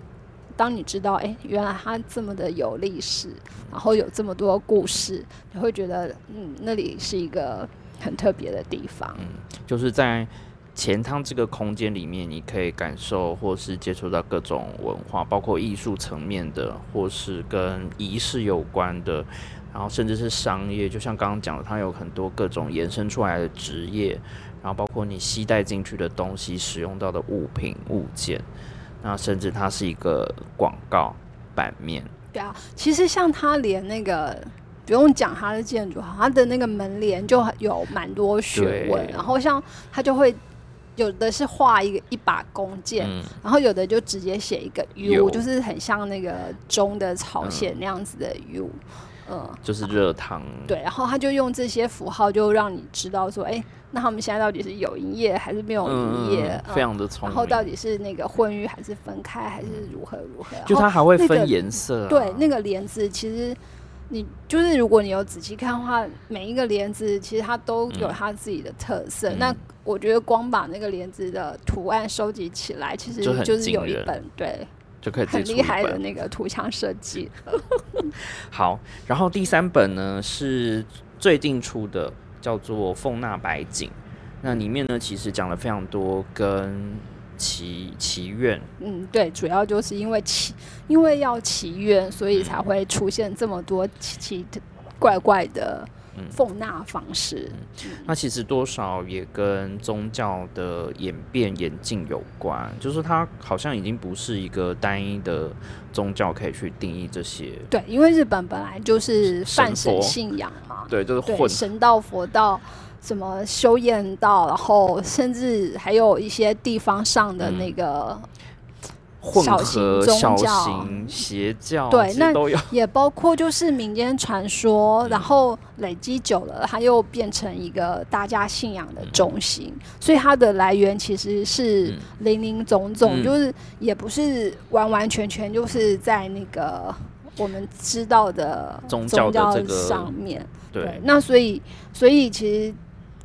Speaker 2: 当你知道，哎、原来它这么的有历史，然后有这么多故事，你会觉得，嗯，那里是一个很特别的地方。
Speaker 1: 嗯，就是在钱汤这个空间里面，你可以感受或是接触到各种文化，包括艺术层面的，或是跟仪式有关的，然后甚至是商业，就像刚刚讲的，它有很多各种延伸出来的职业，然后包括你携带进去的东西、使用到的物品物件，那甚至它是一个广告版面，
Speaker 2: 对啊，其实像它连那个。不用讲它的建筑，它的那个门帘就有蛮多学问。然后像它就会有的是画一个一把弓箭，
Speaker 1: 嗯，
Speaker 2: 然后有的就直接写一个 U，就是很像那个钟的朝鲜
Speaker 1: 嗯
Speaker 2: 那样子的 U，嗯，
Speaker 1: 就是热汤，
Speaker 2: 对，然后他就用这些符号，就让你知道说，哎，那他们现在到底是有营业还是没有营业？
Speaker 1: 嗯，非常的聪明。
Speaker 2: 然后到底是那个混浴还是分开，还是如何如何？
Speaker 1: 就它还会分颜色、啊，
Speaker 2: 对那个帘子，其实你就是如果你有仔细看的话，每一个帘子其实它都有
Speaker 1: 嗯
Speaker 2: 它自己的特色。
Speaker 1: 嗯
Speaker 2: 那我觉得光把那个帘子的图案收集起来，其实
Speaker 1: 就
Speaker 2: 是有一本对
Speaker 1: 就可以自
Speaker 2: 很厉。害的那个图像设计。
Speaker 1: 好，然后第三本呢是最近出的，叫做《凤纳白景》。那里面呢，其实讲了非常多跟祈祈愿，
Speaker 2: 嗯，对，主要就是因为祈，因为要祈愿，所以才
Speaker 1: 嗯
Speaker 2: 会出现这么多奇奇怪怪的
Speaker 1: 嗯
Speaker 2: 奉纳方式。
Speaker 1: 那其实多少也跟宗教的演变演进有关，就是它好像已经不是一个单一的宗教可以去定义这些，
Speaker 2: 对，因为日本本来就是
Speaker 1: 神
Speaker 2: 泛神信仰嘛，
Speaker 1: 对，就是
Speaker 2: 对，
Speaker 1: 混
Speaker 2: 神道、佛道，什么修验道，然后甚至还有一些地方上的
Speaker 1: 嗯。
Speaker 2: 那个。
Speaker 1: 混
Speaker 2: 小型
Speaker 1: 合小
Speaker 2: 宗
Speaker 1: 邪教，
Speaker 2: 对那。也包括就是民间传说，然后累积久了，它又变成一个大家信仰的中心，所以它的来源其实是
Speaker 1: 嗯。
Speaker 2: 林林总总，
Speaker 1: 嗯。
Speaker 2: 就是也不是完完全全就是在那个我们知道的
Speaker 1: 宗教
Speaker 2: 上面。
Speaker 1: 对，
Speaker 2: 那所以所以其实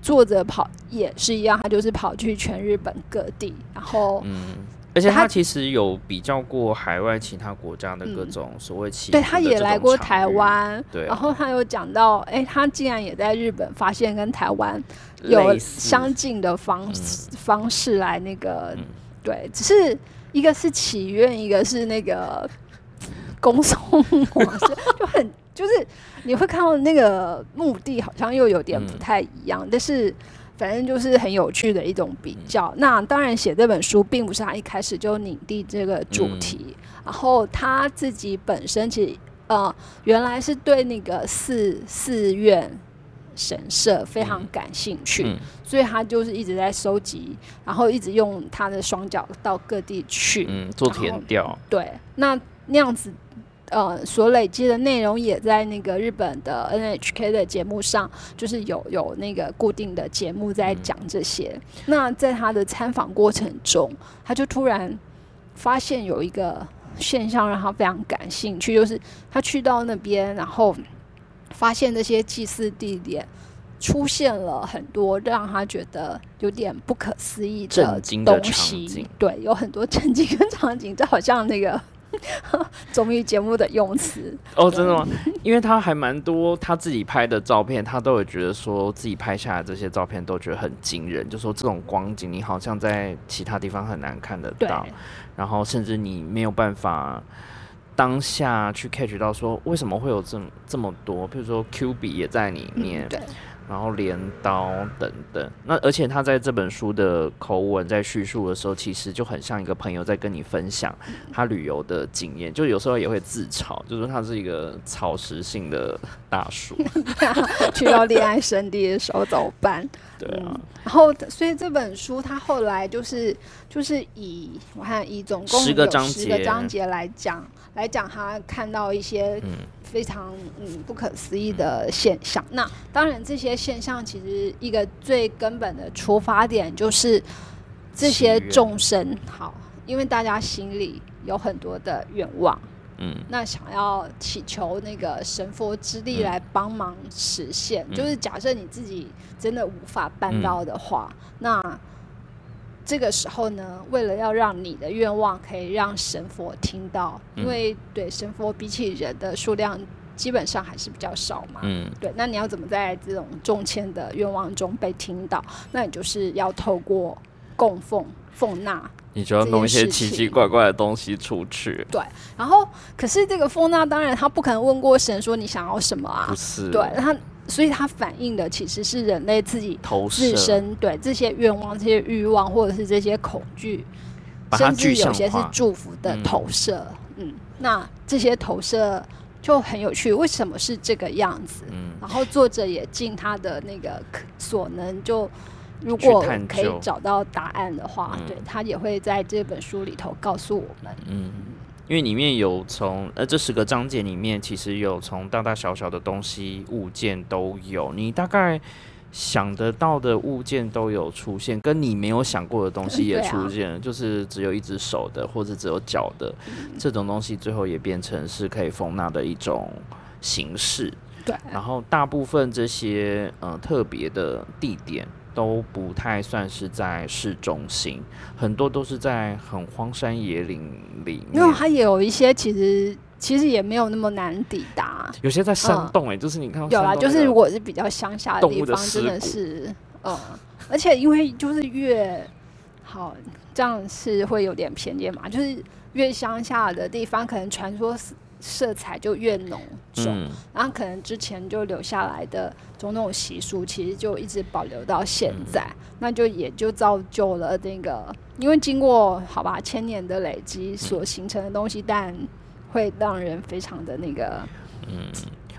Speaker 2: 作者跑也是一样，他就是跑去全日本各地，然后
Speaker 1: 嗯，而且
Speaker 2: 他
Speaker 1: 他其实有比较过海外其他国家的各
Speaker 2: 嗯。
Speaker 1: 种所谓起
Speaker 2: 对，他也来过台，湾，
Speaker 1: 对啊。
Speaker 2: 然后他有讲到，哎、他竟然也在日本发现跟台湾有相近的方式、方式来那个，
Speaker 1: 嗯。
Speaker 2: 对，只是一个是祈愿，一个是那个 公送模式，就很就是你会看到那个目的好像又有点不
Speaker 1: 嗯。
Speaker 2: 太一样，但是。反正就是很有趣的一种比
Speaker 1: 嗯
Speaker 2: 较。那当然，写这本书并不是他一开始就拟定这个主
Speaker 1: 嗯
Speaker 2: 题，然后他自己本身其实呃原来是对那个寺寺院神社非常
Speaker 1: 嗯
Speaker 2: 感兴趣，
Speaker 1: 嗯
Speaker 2: 所以他就是一直在收集，然后一直用他的双脚到各地去。
Speaker 1: 嗯，做填调，
Speaker 2: 对，那那样子。呃，所累积的内容也在那个日本的 NHK 的节目上，就是有有那个固定的节目在
Speaker 1: 嗯
Speaker 2: 讲这些。那在他的参访过程中，他就突然发现有一个现象让他非常感兴趣，就是他去到那边，然后发现那些祭祀地点出现了很多让他觉得有点不可思议的东西
Speaker 1: 景。
Speaker 2: 对，有很多 震惊跟场景，这好像那个 综艺节目的用词。
Speaker 1: 哦，真的吗？因为他还蛮多他自己拍的照片，他都有觉得说自己拍下来这些照片都觉得很惊人，就说这种光景你好像在其他地方很难看得，到，然后甚至你没有办法当下去 catch 到说为什么会有这么这么多，比如说 Q 比也在里面，
Speaker 2: 嗯，对，
Speaker 1: 然后镰刀等等。那而且他在这本书的口吻在叙述的时候，其实就很像一个朋友在跟你分享他旅游的经验，就有时候也会自嘲，就说他是一个草食性的大叔。
Speaker 2: 去到恋爱圣地的时候怎么办？
Speaker 1: 对啊，
Speaker 2: 然后，所以这本书他后来就是就是以我看以总共有
Speaker 1: 十个章节
Speaker 2: 来讲来讲，他看到一些
Speaker 1: 嗯。
Speaker 2: 非常嗯不可思议的现象。那当然，这些现象其实一个最根本的出发点就是这些众生好，因为大家心里有很多的愿望，
Speaker 1: 嗯。
Speaker 2: 那想要祈求那个神佛之力
Speaker 1: 嗯。
Speaker 2: 来帮忙实现，
Speaker 1: 嗯。
Speaker 2: 就是假设你自己真的无法办到的话，那这个时候呢，为了要让你的愿望可以让神佛听到，
Speaker 1: 嗯。
Speaker 2: 因为对神佛比起人的数量基本上还是比较少嘛，
Speaker 1: 嗯。
Speaker 2: 对，那你要怎么在这种中签的愿望中被听到？那你就是要透过供奉、奉纳
Speaker 1: 你就要弄一些奇奇怪怪的东西出去，对
Speaker 2: 然后，可是这个奉纳当然他不可能问过神说你想要什么啊。
Speaker 1: 不，是？
Speaker 2: 对，他，所以它反映的其实是人类自己
Speaker 1: 投
Speaker 2: 自，身对这些愿望、这些欲望，或者是这些恐惧，甚至有些是。祝福的
Speaker 1: 嗯
Speaker 2: 投射。嗯，那这些投射就很有趣，为什么是这个样子？
Speaker 1: 嗯，
Speaker 2: 然后作者也尽他的那个可所能就。如果可以找到答案的话，
Speaker 1: 嗯
Speaker 2: 对他也会在这本书里头告诉我们。
Speaker 1: 嗯，因为里面有从呃这十个章节里面，其实有从大大小小的东西物件都有，你大概想得到的物件都有出现，跟你没有想过的东西也出现了，就是只有一只手的或者只有脚的、
Speaker 2: 嗯
Speaker 1: 这种东西，最后也变成是可以封纳的一种形式。
Speaker 2: 对，
Speaker 1: 然后大部分这些呃特别的地点都不太算是在市中心，很多都是在很荒山野岭里面。
Speaker 2: 因为，它也有一些其实其实也没有那么难抵达。
Speaker 1: 有些在山
Speaker 2: 嗯
Speaker 1: 洞哎、就是你看到
Speaker 2: 有啦，
Speaker 1: 山洞那个
Speaker 2: 就是如果是比较乡下的地方，真的是，嗯，而且因为就是越好，这样是会有点偏见嘛，就是越乡下的地方，可能传说色色彩就越浓重，
Speaker 1: 嗯。
Speaker 2: 然后可能之前就留下来的种种习俗，其实就一直保留到现在，
Speaker 1: 嗯。
Speaker 2: 那就也就造就了那个，因为经过好吧千年的累积所形成的东西，但会让人非常的那个，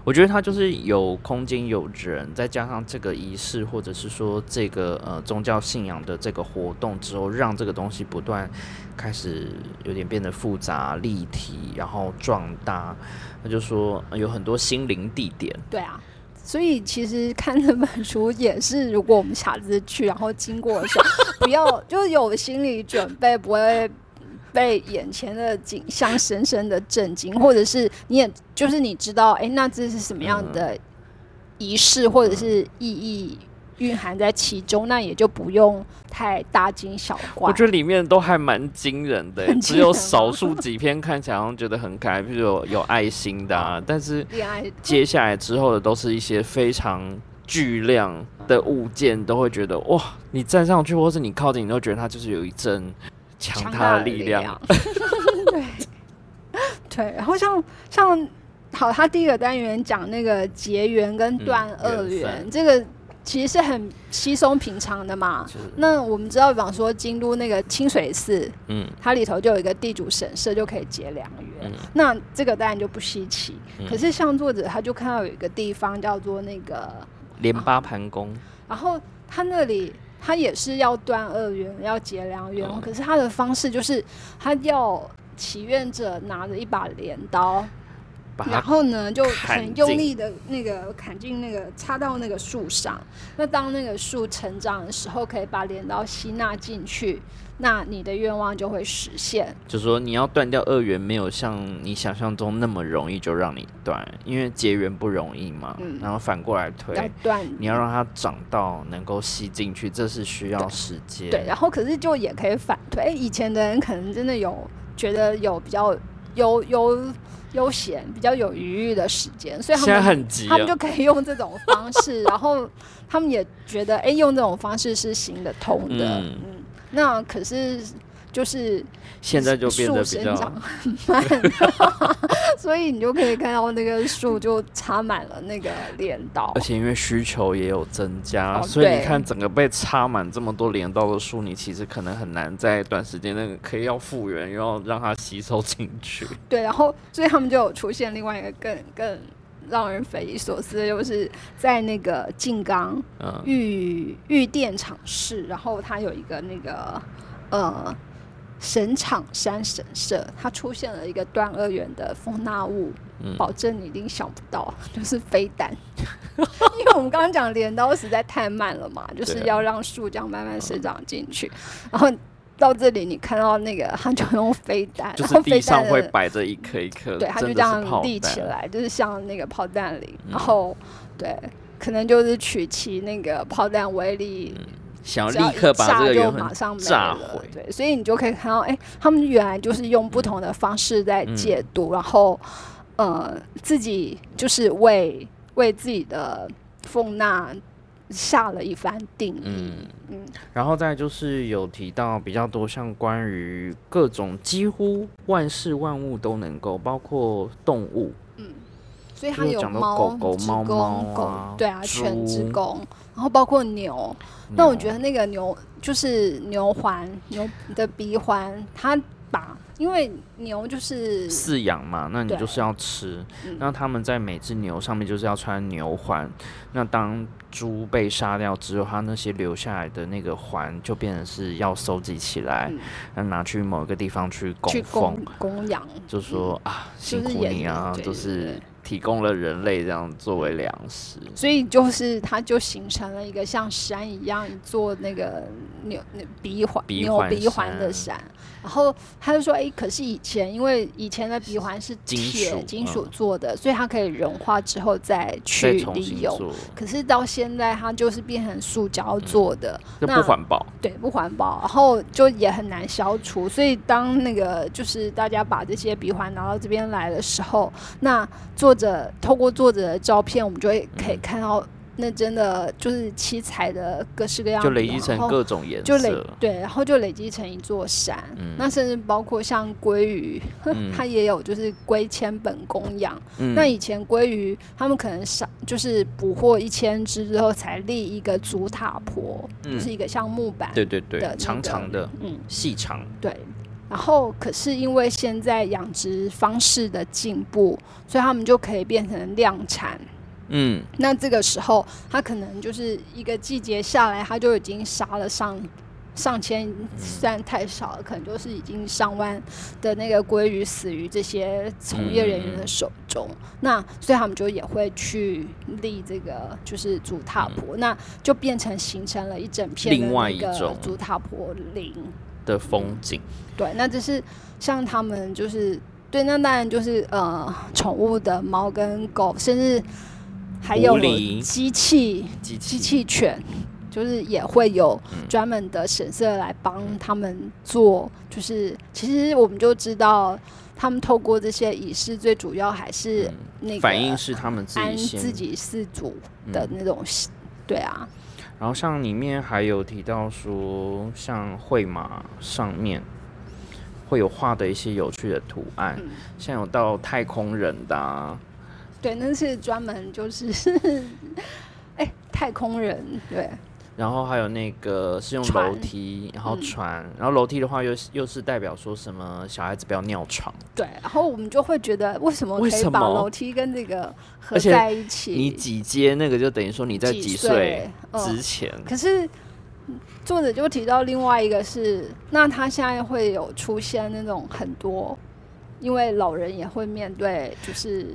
Speaker 1: 我觉得它就是有空间有人，再加上这个仪式，或者是说这个呃宗教信仰的这个活动之后，让这个东西不断开始有点变得复杂、立体，然后壮大。那就说有很多心灵地点。
Speaker 2: 对啊。所以其实看这本书也是，如果我们下次去，然后经过的时候，不要就有心理准备，不会被眼前的景象深深的震惊，或者是你也就是你知道，哎，那这是什么样的仪式，或者是意义。蕴含在其中，那也就不用太大惊小怪。
Speaker 1: 我觉得里面都还蛮惊人的，只有少数几篇看起来好像觉得很可爱，比如有有爱心的啊。但是接下来之后的都是一些非常巨量的物件，都会觉得哇，你站上去或是你靠近，你都觉得它就是有一阵强大的力量。
Speaker 2: 对 对，然后像像好，他第一个单元讲那个结缘跟断二元，这个。其实是很稀松平常的嘛。那我们知道，比方说京都那个清水寺，嗯，它里头就有一个地主神社，就可以结良缘。那这个当然就不稀奇。可是像作者他就看到有一个地方叫做那个
Speaker 1: 莲八盘宫，
Speaker 2: 然后他那里他也是要断恶缘，要结良缘。可是他的方式就是他要祈愿者拿着一把镰刀。然后呢，就很用力的那个砍进那个插到那个树上。那当那个树成长的时候，可以把镰刀吸纳进去，那你的愿望就会实现。
Speaker 1: 就是说你要断掉恶缘，没有像你想象中那么容易就让你断，因为结缘不容易嘛。嗯。然后反过来推，
Speaker 2: 要断，
Speaker 1: 你要让它长到能够吸进去，这是需要时间。
Speaker 2: 对。然后可是就也可以反推，哎，以前的人可能真的有觉得有比较有有。悠闲比较有余裕的时间，所以他们
Speaker 1: 很急，
Speaker 2: 他们就可以用这种方式，然后他们也觉得，哎，用这种方式是行得通的。嗯，那可是。就是
Speaker 1: 现在就变得比较
Speaker 2: 慢，所以你就可以看到那个树就插满了那个镰刀，
Speaker 1: 而且因为需求也有增加，所以你看整个被插满这么多镰刀的树，你其实可能很难在短时间内可以要复原，又要让它吸收进去。
Speaker 2: 对，然后所以他们就有出现另外一个更更让人匪夷所思的，就是在那个静冈玉玉电厂市，然后它有一个那个呃。神场山神社，它出现了一个断二元的风纳物，保证你一定想不到，就是飞弹。因为我们刚刚讲镰刀实在太慢了嘛，就是要让树这样慢慢生长进去。然后到这里，你看到那个，他就用飞弹，
Speaker 1: 就是地上会摆着一颗一颗，
Speaker 2: 对，他就这样立起来，就是像那个炮弹里。然后，对，可能就是取其那个炮弹威力。
Speaker 1: 想要立刻把这个
Speaker 2: 就马上炸毁，对，所以你就可以看到，哎，他们原来就是用不同的方式在解读，然后，呃，自己就是为为自己的奉纳下了一番定义，嗯。
Speaker 1: 嗯，然后再就是有提到比较多像关于各种几乎万事万物都能够，包括动物，嗯，
Speaker 2: 所以它有
Speaker 1: 猫、狗狗、猫猫
Speaker 2: 啊，对啊，犬之公。然后包括牛，那我觉得那个牛就是牛环，牛的鼻环，它把，因为牛就是
Speaker 1: 饲养嘛，那你就是要吃，那他们在每只牛上面就是要穿牛环，那当猪被杀掉之后，它那些留下来的那个环就变成是要收集起来，那拿去某一个地方去供奉。
Speaker 2: 供养，
Speaker 1: 就说啊，辛苦你啊，就是。提供了人类这样作为粮食，
Speaker 2: 所以就是它就形成了一个像山一样做那个牛那鼻环牛鼻环的山。然后他就说：“哎，可是以前因为以前的鼻环是铁金属做的，所以它可以融化之后再去利用。可是到现在它就是变成塑胶做的，
Speaker 1: 那不环保。
Speaker 2: 对，不环保，然后就也很难消除。所以当那个就是大家把这些鼻环拿到这边来的时候，那作者透过作者的照片，我们就会可以看到。”那真的就是七彩的各式各样，
Speaker 1: 就累积成各种颜色，就
Speaker 2: 累对，然后就累积成一座山。那甚至包括像鲑鱼，它也有就是龟千本供养。那以前鲑鱼，他们可能少就是捕获一千只之后，才立一个竹塔坡，就是一个像木板，
Speaker 1: 对对对，长长的，嗯，细长，
Speaker 2: 对。然后可是因为现在养殖方式的进步，所以他们就可以变成量产。
Speaker 1: 嗯，
Speaker 2: 那这个时候，它可能就是一个季节下来，它就已经杀了上上千，虽然太少了，可能就是已经上万的那个鲑鱼死于这些从业人员的手中。那所以他们就也会去立这个就是竹踏坡，那就变成形成了一整片的
Speaker 1: 另外
Speaker 2: 那个
Speaker 1: 一种
Speaker 2: 竹踏坡林。
Speaker 1: 的风景，
Speaker 2: 对，那这是像他们就是对，那当然就是呃，宠物的猫跟狗，甚至还有机器
Speaker 1: 机
Speaker 2: 机器犬，就是也会有专门的神社来帮他们做。就是其实我们就知道，他们透过这些仪式，最主要还是那个
Speaker 1: 反映是他们自
Speaker 2: 安自己四主的那种，对啊，
Speaker 1: 然后像里面还有提到说，像绘马上面会有画的一些有趣的图案，
Speaker 2: 嗯
Speaker 1: 像有到太空人的、啊，
Speaker 2: 对，那是专门就是，哎、太空人对。
Speaker 1: 然后还有那个是用楼梯，然后
Speaker 2: 嗯。
Speaker 1: 船，然后楼梯的话又是又是代表说什么小孩子不要尿床，
Speaker 2: 对，然后我们就会觉得，为什么可以把楼梯跟这个合在一起？
Speaker 1: 你几阶那个就等于说你在
Speaker 2: 几
Speaker 1: 几
Speaker 2: 岁？
Speaker 1: 之前，
Speaker 2: 可是作者就提到另外一个是，那他现在会有出现那种很多，因为老人也会面对就是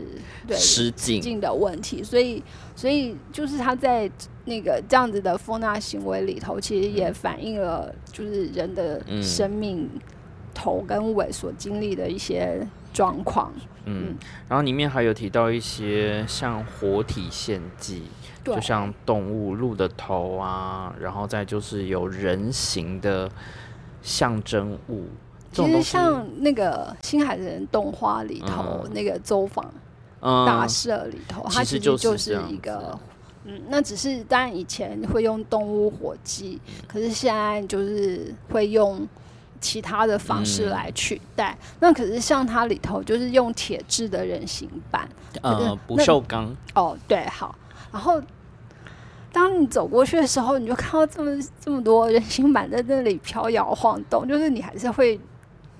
Speaker 2: 对
Speaker 1: 失禁，
Speaker 2: 境的问题，所以所以就是他在那个这样子的风纳行为里头，其实也反映了就是人的
Speaker 1: 嗯
Speaker 2: 生命头跟尾所经历的一些状况。
Speaker 1: 嗯，然后里面还有提到一些像活体献祭，
Speaker 2: 对。
Speaker 1: 就像动物鹿的头啊，然后再就是有人形的象征物，这
Speaker 2: 其实像那个新海人动画里头、
Speaker 1: 嗯
Speaker 2: 那个周访大
Speaker 1: 嗯，
Speaker 2: 社里头，它其实
Speaker 1: 就是
Speaker 2: 一个。嗯，那只是当然以前会用动物火祭，
Speaker 1: 嗯
Speaker 2: 可是现在就是会用其他的方式
Speaker 1: 嗯
Speaker 2: 来取代。那可是像它里头就是用铁质的人形板，
Speaker 1: 呃，
Speaker 2: 那
Speaker 1: 不锈钢，
Speaker 2: 哦，对，好。然后当你走过去的时候，你就看到这么这么多人形板在那里飘摇晃动，就是你还是会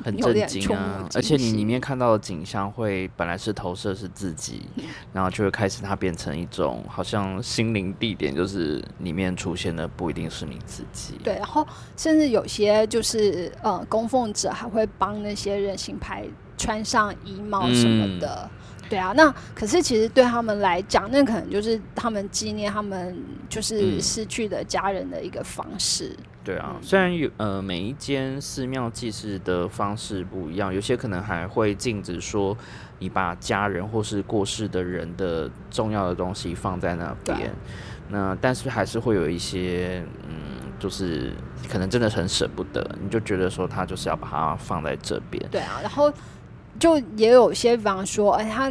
Speaker 1: 很震惊啊！而且你里面看到的景象会本来是投射是自己，
Speaker 2: 嗯
Speaker 1: 然后就会开始它变成一种好像心灵地点，就是里面出现的不一定是你自己。
Speaker 2: 对，然后甚至有些就是呃供奉者还会帮那些人形牌穿上衣帽什么的。对啊，那可是其实对他们来讲，那可能就是他们纪念他们就是
Speaker 1: 嗯
Speaker 2: 失去的家人的一个方式。
Speaker 1: 对啊，
Speaker 2: 嗯
Speaker 1: 虽然有呃每一间寺庙祭祀的方式不一样，有些可能还会禁止说你把家人或是过世的人的重要的东西放在那边。那但是还是会有一些嗯，就是可能真的很舍不得，你就觉得说他就是要把它放在这边。
Speaker 2: 对啊，然后就也有些，比方说，哎，他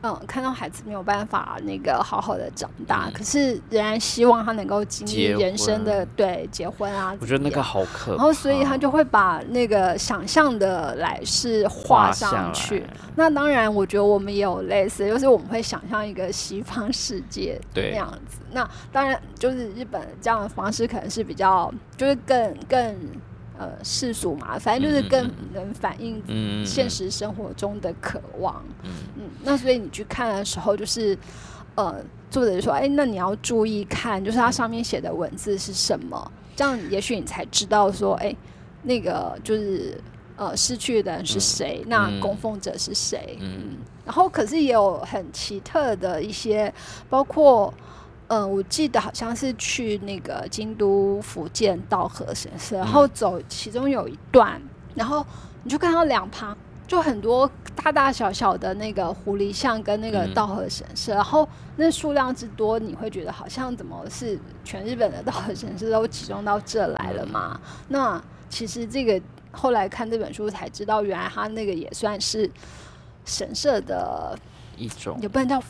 Speaker 2: 嗯看到孩子没有办法那个好好的长大，
Speaker 1: 嗯
Speaker 2: 可是仍然希望他能够经历人生
Speaker 1: 婚
Speaker 2: 的对结婚啊，
Speaker 1: 我觉得那个好可怕。
Speaker 2: 然后所以他就会把那个想象的来是画上去。那当然，我觉得我们也有类似，就是我们会想象一个西方世界
Speaker 1: 对
Speaker 2: 那样子。那当然，就是日本这样的方式可能是比较，就是更更呃世俗嘛，反正就是更能反映
Speaker 1: 嗯
Speaker 2: 现实生活中的渴望。
Speaker 1: 嗯
Speaker 2: 嗯，那所以你去看的时候，就是呃，作者就说，哎，那你要注意看，就是它上面写的文字是什么，这样也许你才知道说，哎，那个就是呃失去的人是谁，那
Speaker 1: 嗯
Speaker 2: 供奉者是谁。
Speaker 1: 嗯
Speaker 2: 然后可是也有很奇特的一些，包括。嗯，我记得好像是去那个京都福建道和神社，然后走其中有一段，然后你就看到两旁就很多大大小小的那个狐狸像跟那个
Speaker 1: 嗯。
Speaker 2: 道和神社，然后那数量之多，你会觉得好像怎么是全日本的道和神社都集中到这来了嘛？那其实这个后来看这本书才知道，原来它那个也算是神社的，
Speaker 1: 一种。
Speaker 2: 也不能叫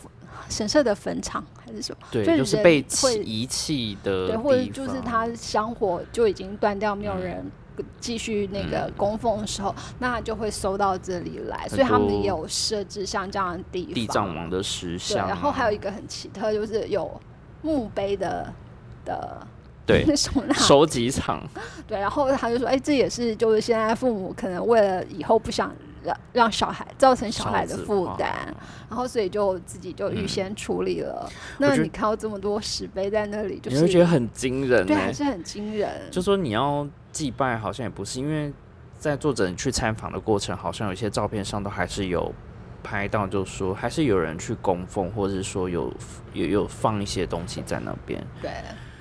Speaker 2: 神社的坟场还是什么？
Speaker 1: 对，
Speaker 2: 就
Speaker 1: 就是是被弃遗弃的
Speaker 2: 对，或者就是他香火就已经断掉，没有
Speaker 1: 嗯。
Speaker 2: 人继续那个
Speaker 1: 嗯。
Speaker 2: 供奉的时候，那它就会收到这里来，所以他们也有设置像这样的地方。
Speaker 1: 地藏王的石
Speaker 2: 对，
Speaker 1: 像啊，
Speaker 2: 然后还有一个很奇特，就是有墓碑的的
Speaker 1: 对
Speaker 2: 收
Speaker 1: 集场，
Speaker 2: 对，然后他就说，哎，这也是就是现在父母可能为了以后不想让让小孩造成小孩的负担，然后所以就自己就预先处理了。那你看到这么多石碑在那里，就是
Speaker 1: 你会觉得很惊人，
Speaker 2: 对，还是很惊人。
Speaker 1: 就说你要祭拜，好像也不是，因为在作者去参访的过程，好像有些照片上都还是有拍到，就说还是有人去供奉，或者是说有有有放一些东西在那边。
Speaker 2: 对。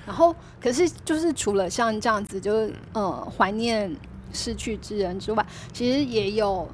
Speaker 2: 然后，可是就是除了像这样子，就是呃怀念逝去之人之外，其实也有，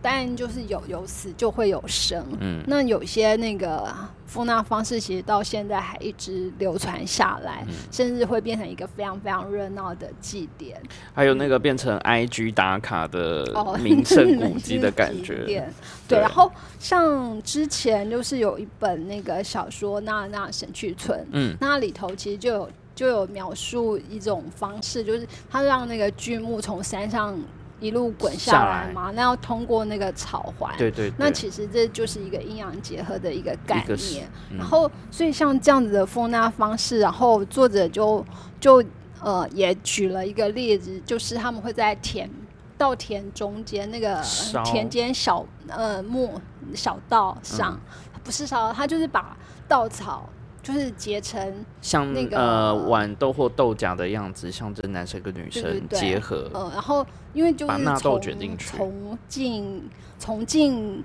Speaker 2: 但就是有有死就会有生。嗯，那有些那个封纳方式，其实到现在还一直流传下来，甚至会变成一个非常非常热闹的祭典。
Speaker 1: 还有那个变成 IG 打卡的名胜古迹的感觉。
Speaker 2: 对，然后像之前就是有一本那个小说《那那神去村》，嗯，那里头其实就有就有描述一种方式，就是他让那个巨木从山上一路滚下来嘛，那要通过那个草环，
Speaker 1: 对对，
Speaker 2: 那其实这就是一个阴阳结合的一个概念。然后，所以像这样子的封纳方式，然后作者就就呃也举了一个例子，就是他们会在田。稻田中间那个田间小呃木小道上，不是烧，他就是把稻草就是结成
Speaker 1: 像那个呃豌豆或豆荚的样子，象征男生跟女生结合。
Speaker 2: 呃，然后因为就是
Speaker 1: 纳豆卷进去，
Speaker 2: 从敬从敬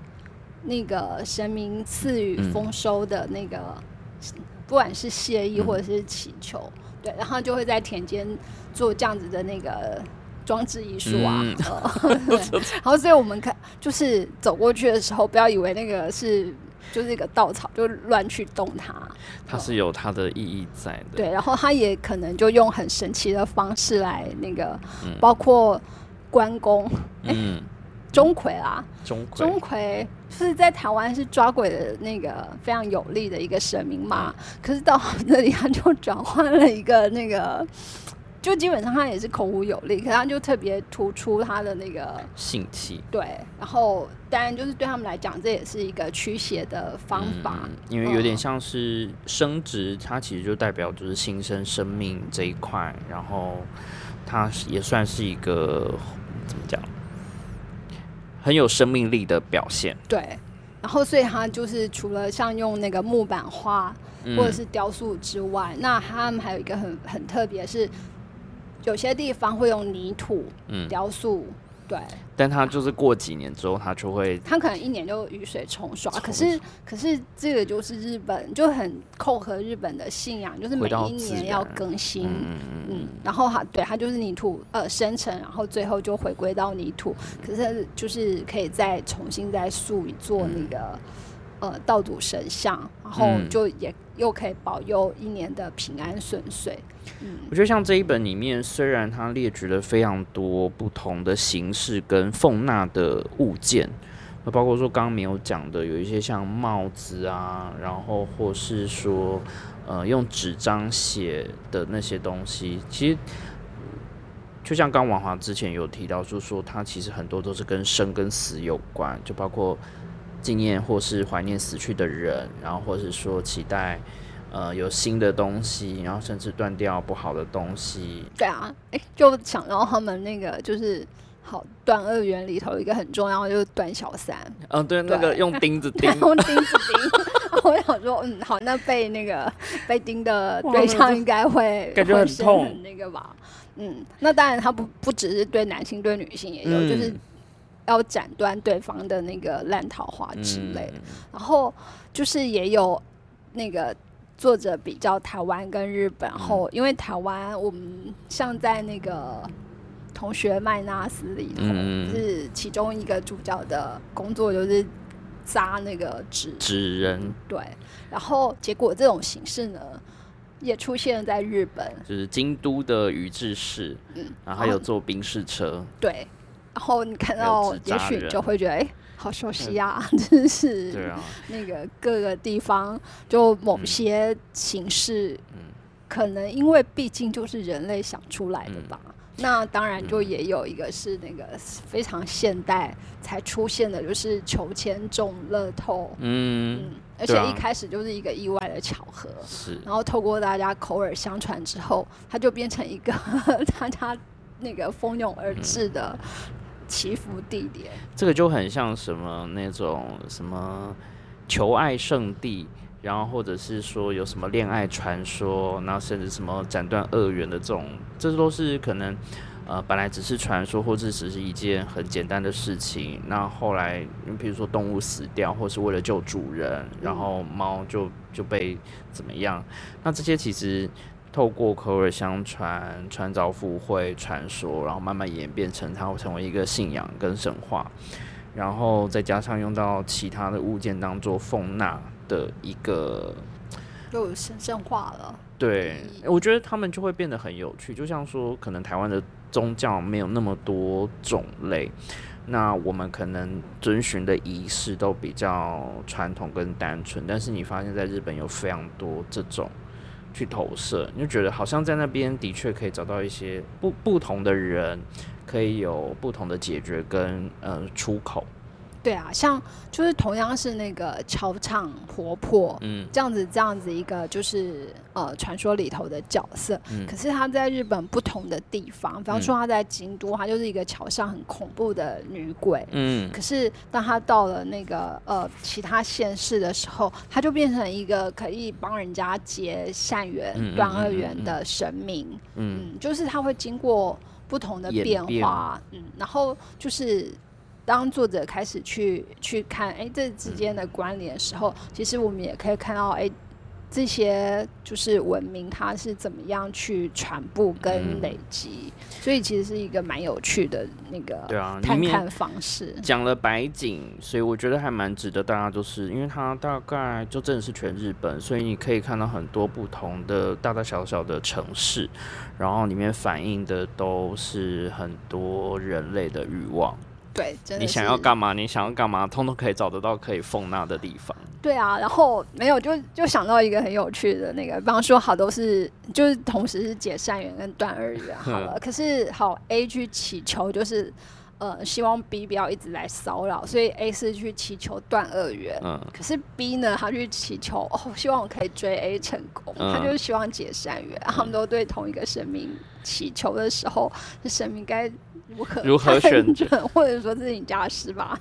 Speaker 2: 那个神明赐予丰收的那个，不管是谢意或者是祈求，对，然后就会在田间做这样子的那个。装置艺术啊，然后所以我们看，就是走过去的时候，不要以为那个是就是一个稻草，就乱去动它。
Speaker 1: 它是有它的意义在的。
Speaker 2: 对，然后他也可能就用很神奇的方式来那个，包括关公，嗯，钟馗啊，
Speaker 1: 钟
Speaker 2: 钟馗是在台湾是抓鬼的那个非常有力的一个神明嘛，可是到那里他就转换了一个那个。就基本上他也是口无有力，可他就特别突出他的那个
Speaker 1: 性气。
Speaker 2: 对，然后当然就是对他们来讲，这也是一个驱邪的方法，
Speaker 1: 因为有点像是生殖，它其实就代表就是新生生命这一块，然后它也算是一个怎么讲，很有生命力的表现。
Speaker 2: 对，然后所以他就是除了像用那个木板画或者是雕塑之外，那他们还有一个很很特别是。有些地方会用泥土雕塑，对，
Speaker 1: 但它就是过几年之后，它就会，
Speaker 2: 它可能一年就雨水冲刷。可是，可是这个就是日本就很扣合日本的信仰，就是每一年要更新，嗯，然后它对它就是泥土呃生成，然后最后就回归到泥土，可是就是可以再重新再塑一座那个。呃，道祖神像，然后就也又可以保佑一年的平安顺遂。
Speaker 1: 嗯，我觉得像这一本里面，虽然它列举了非常多不同的形式跟奉纳的物件，那包括说刚刚没有讲的，有一些像帽子啊，然后或是说呃用纸张写的那些东西，其实就像刚王华之前有提到，就是说它其实很多都是跟生跟死有关，就包括。纪念或是怀念死去的人，然后或是说期待，呃，有新的东西，然后甚至断掉不好的东西。
Speaker 2: 对啊，哎，就想到他们那个就是好断二元里头一个很重要就是断小三。
Speaker 1: 嗯，对，那个用钉子 钉，
Speaker 2: 用钉子钉。我想说，嗯，好，那被那个被钉的对象应该会
Speaker 1: 感觉很痛
Speaker 2: 那个吧？嗯，那当然，他不不只是对男性，对女性也有，就是。要斩断对方的那个烂桃花之类，然后就是也有那个作者比较台湾跟日本，后因为台湾我们像在那个同学麦纳斯里头，是其中一个主角的工作就是扎那个纸。
Speaker 1: 纸人，
Speaker 2: 对，然后结果这种形式呢也出现在日本，
Speaker 1: 就是京都的宇治市，嗯，然后还有坐冰室车，
Speaker 2: 对。然后你看到，也许你就会觉得，哎，好熟悉啊，真是。
Speaker 1: 对啊。
Speaker 2: 那个各个地方，就某些形式，嗯，可能因为毕竟就是人类想出来的吧。那当然，就也有一个是那个非常现代才出现的，就是求签中乐透。嗯。而且一开始就是一个意外的巧合。
Speaker 1: 是
Speaker 2: 然后透过大家口耳相传之后，它就变成一个 大家那个蜂拥而至的祈福地点。
Speaker 1: 这个就很像什么那种什么求爱圣地，然后或者是说有什么恋爱传说，然后甚至什么斩断恶缘的这种，这都是可能呃本来只是传说，或者只是一件很简单的事情。那后来，你比如说动物死掉，或是为了救主人，然后猫就就被怎么样？那这些其实。透过口耳相传、传召附会、传说，然后慢慢演变成它会成为一个信仰跟神话，然后再加上用到其他的物件当做奉纳的一个，
Speaker 2: 又神圣化了。
Speaker 1: 对我觉得他们就会变得很有趣。就像说，可能台湾的宗教没有那么多种类，那我们可能遵循的仪式都比较传统跟单纯，但是你发现在日本有非常多这种。去投射，你就觉得好像在那边的确可以找到一些不不同的人，可以有不同的解决跟呃出口。
Speaker 2: 对啊，像就是同样是那个桥唱婆婆，
Speaker 1: 嗯，
Speaker 2: 这样子这样子一个就是呃传说里头的角色，
Speaker 1: 嗯。
Speaker 2: 可是他在日本不同的地方，比方说他在京都，她就是一个桥上很恐怖的女鬼。
Speaker 1: 嗯。
Speaker 2: 可是当他到了那个呃其他县市的时候，他就变成一个可以帮人家结善缘断恶缘的神明。
Speaker 1: 嗯。
Speaker 2: 嗯，就是他会经过不同的变。化，嗯，然后就是当作者开始去去看，哎，这之间的关联的时候，其实我们也可以看到，哎，这些就是文明它是怎么样去传播跟
Speaker 1: 嗯
Speaker 2: 累积，所以其实是一个蛮有趣的那个
Speaker 1: 对啊，
Speaker 2: 探看方式。
Speaker 1: 讲了白景，所以我觉得还蛮值得大家，就是因为它大概就真的是全日本，所以你可以看到很多不同的大大小小的城市，然后里面反映的都是很多人类的欲望。
Speaker 2: 对，真的
Speaker 1: 你想要干嘛？你想要干嘛？通通可以找得到可以奉纳的地方。
Speaker 2: 对啊，然后没有就就想到一个很有趣的那个，比方说好都是就是同时是解善缘跟断恶缘好了，可是好 A 去祈求就是呃希望 B 不要一直来骚扰，所以 A 是去祈求断恶缘。
Speaker 1: 嗯
Speaker 2: 可是 B 呢，他去祈求哦，希望我可以追 A 成功，
Speaker 1: 嗯
Speaker 2: 他就是希望解善缘。他们都对同一个神明祈求的时候，这神明该如何
Speaker 1: 如何选择
Speaker 2: 或者说这是你家的事吧，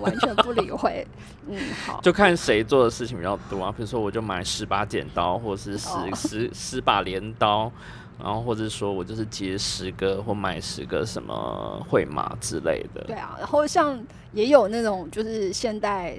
Speaker 2: 完全不理会。嗯，好，
Speaker 1: 就看谁做的事情比较多啊。比如说，我就买十把剪刀，或者是十、
Speaker 2: 哦
Speaker 1: 十十把镰刀，然后或者说我就是接十个或买十个什么会马之类的。
Speaker 2: 对啊，然后像也有那种就是现代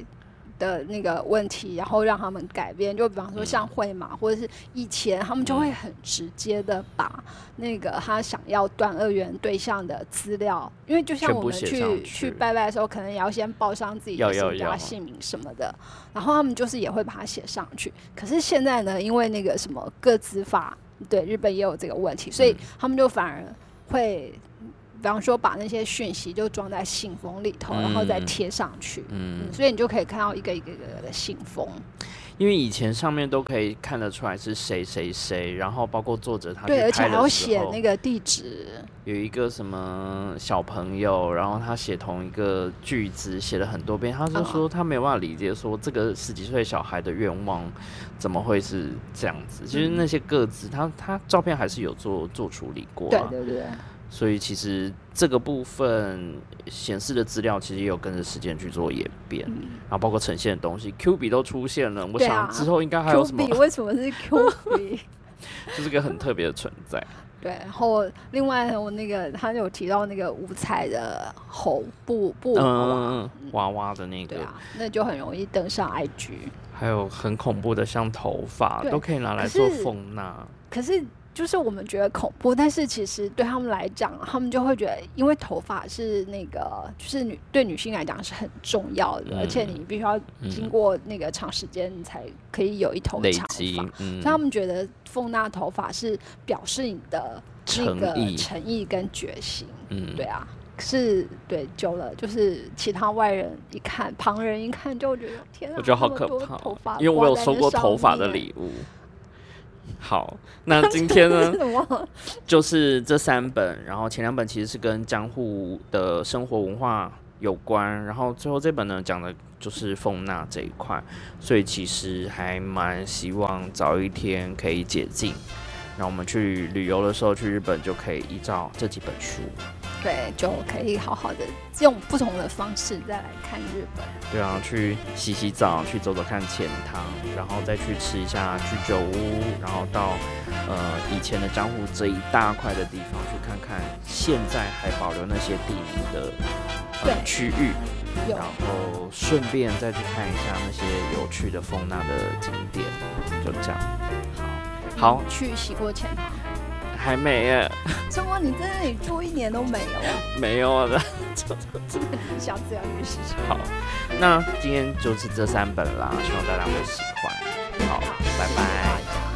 Speaker 2: 的那个问题，然后让他们改变，就比方说
Speaker 1: 嗯
Speaker 2: 像会马，或者是以前他们就会很直接的把那个他想要断二元对象的资料，因为就像我们去
Speaker 1: 去
Speaker 2: 去拜拜的时候，可能也要先报上自己的家姓名什么的，然后他们就是也会把它写上去。可是现在呢，因为那个什么个资法，对日本也有这个问题，所以
Speaker 1: 嗯
Speaker 2: 他们就反而会。比方说，把那些讯息就装在信封里头，然后再
Speaker 1: 嗯
Speaker 2: 贴上去。
Speaker 1: 嗯
Speaker 2: 嗯，所以你就可以看到一个一个一个的信封。
Speaker 1: 因为以前上面都可以看得出来是谁谁谁，然后包括作者他
Speaker 2: 对，而且还要写那个地址。
Speaker 1: 有一个什么小朋友，然后他写同一个句子写了很多遍，他就说他没有办法理解说这个十几岁小孩的愿望怎么会是这样子。其实那些个字，他他照片还是有做做处理过、啊，
Speaker 2: 对对对，
Speaker 1: 所以其实这个部分显示的资料其实也有跟着时间去做演变，
Speaker 2: 嗯
Speaker 1: 然后包括呈现的东西，Q 笔都出现了，我想之后应该还有
Speaker 2: Q
Speaker 1: 什么
Speaker 2: 币，为什么是 Q 币？
Speaker 1: 就是个很特别的存在。
Speaker 2: 对，然后另外我那个他有提到那个五彩的猴布布娃娃，
Speaker 1: 嗯，娃娃的那个，
Speaker 2: 对啊，那就很容易登上 IG。
Speaker 1: 还有很恐怖的，像头发都可以拿来做
Speaker 2: 是
Speaker 1: 奉纳。
Speaker 2: 可是就是我们觉得恐怖，但是其实对他们来讲，他们就会觉得，因为头发是那个，就是女对女性来讲是很重要的，
Speaker 1: 嗯
Speaker 2: 而且你必须要经过那个长时间，你才可以有一头长发。，
Speaker 1: 嗯
Speaker 2: 所以，他们觉得奉纳头发是表示你的那个
Speaker 1: 诚意，
Speaker 2: 跟决心。
Speaker 1: 嗯，
Speaker 2: 对啊，是对久了，就是其他外人一看，旁人一看就觉得天啊，
Speaker 1: 我觉得好可怕
Speaker 2: 头发，
Speaker 1: 因为我有收过头发的。礼物。好，那今天呢，就是这三本，然后前两本其实是跟江户的生活文化有关。然后最后这本呢讲的就是奉纳这一块，所以其实还蛮希望早一天可以解禁，然后我们去旅游的时候去日本就可以依照这几本书。
Speaker 2: 对，就可以好好的用不同的方式再来看日本。
Speaker 1: 对啊，去洗洗澡，去走走看浅汤，然后再去吃一下居酒屋，然后到呃以前的江户这一大块的地方去看看，现在还保留那些地名的呃区域，然后顺便再去看一下那些有趣的风纳的景点，就这样。好，好，
Speaker 2: 去洗过钱吗？
Speaker 1: 还没耶，
Speaker 2: 春光？你在那里住一年都没有？
Speaker 1: 没有的。
Speaker 2: 下次要去试试。
Speaker 1: 好，那今天就是这三本啦，希望大家会喜欢。好，拜拜。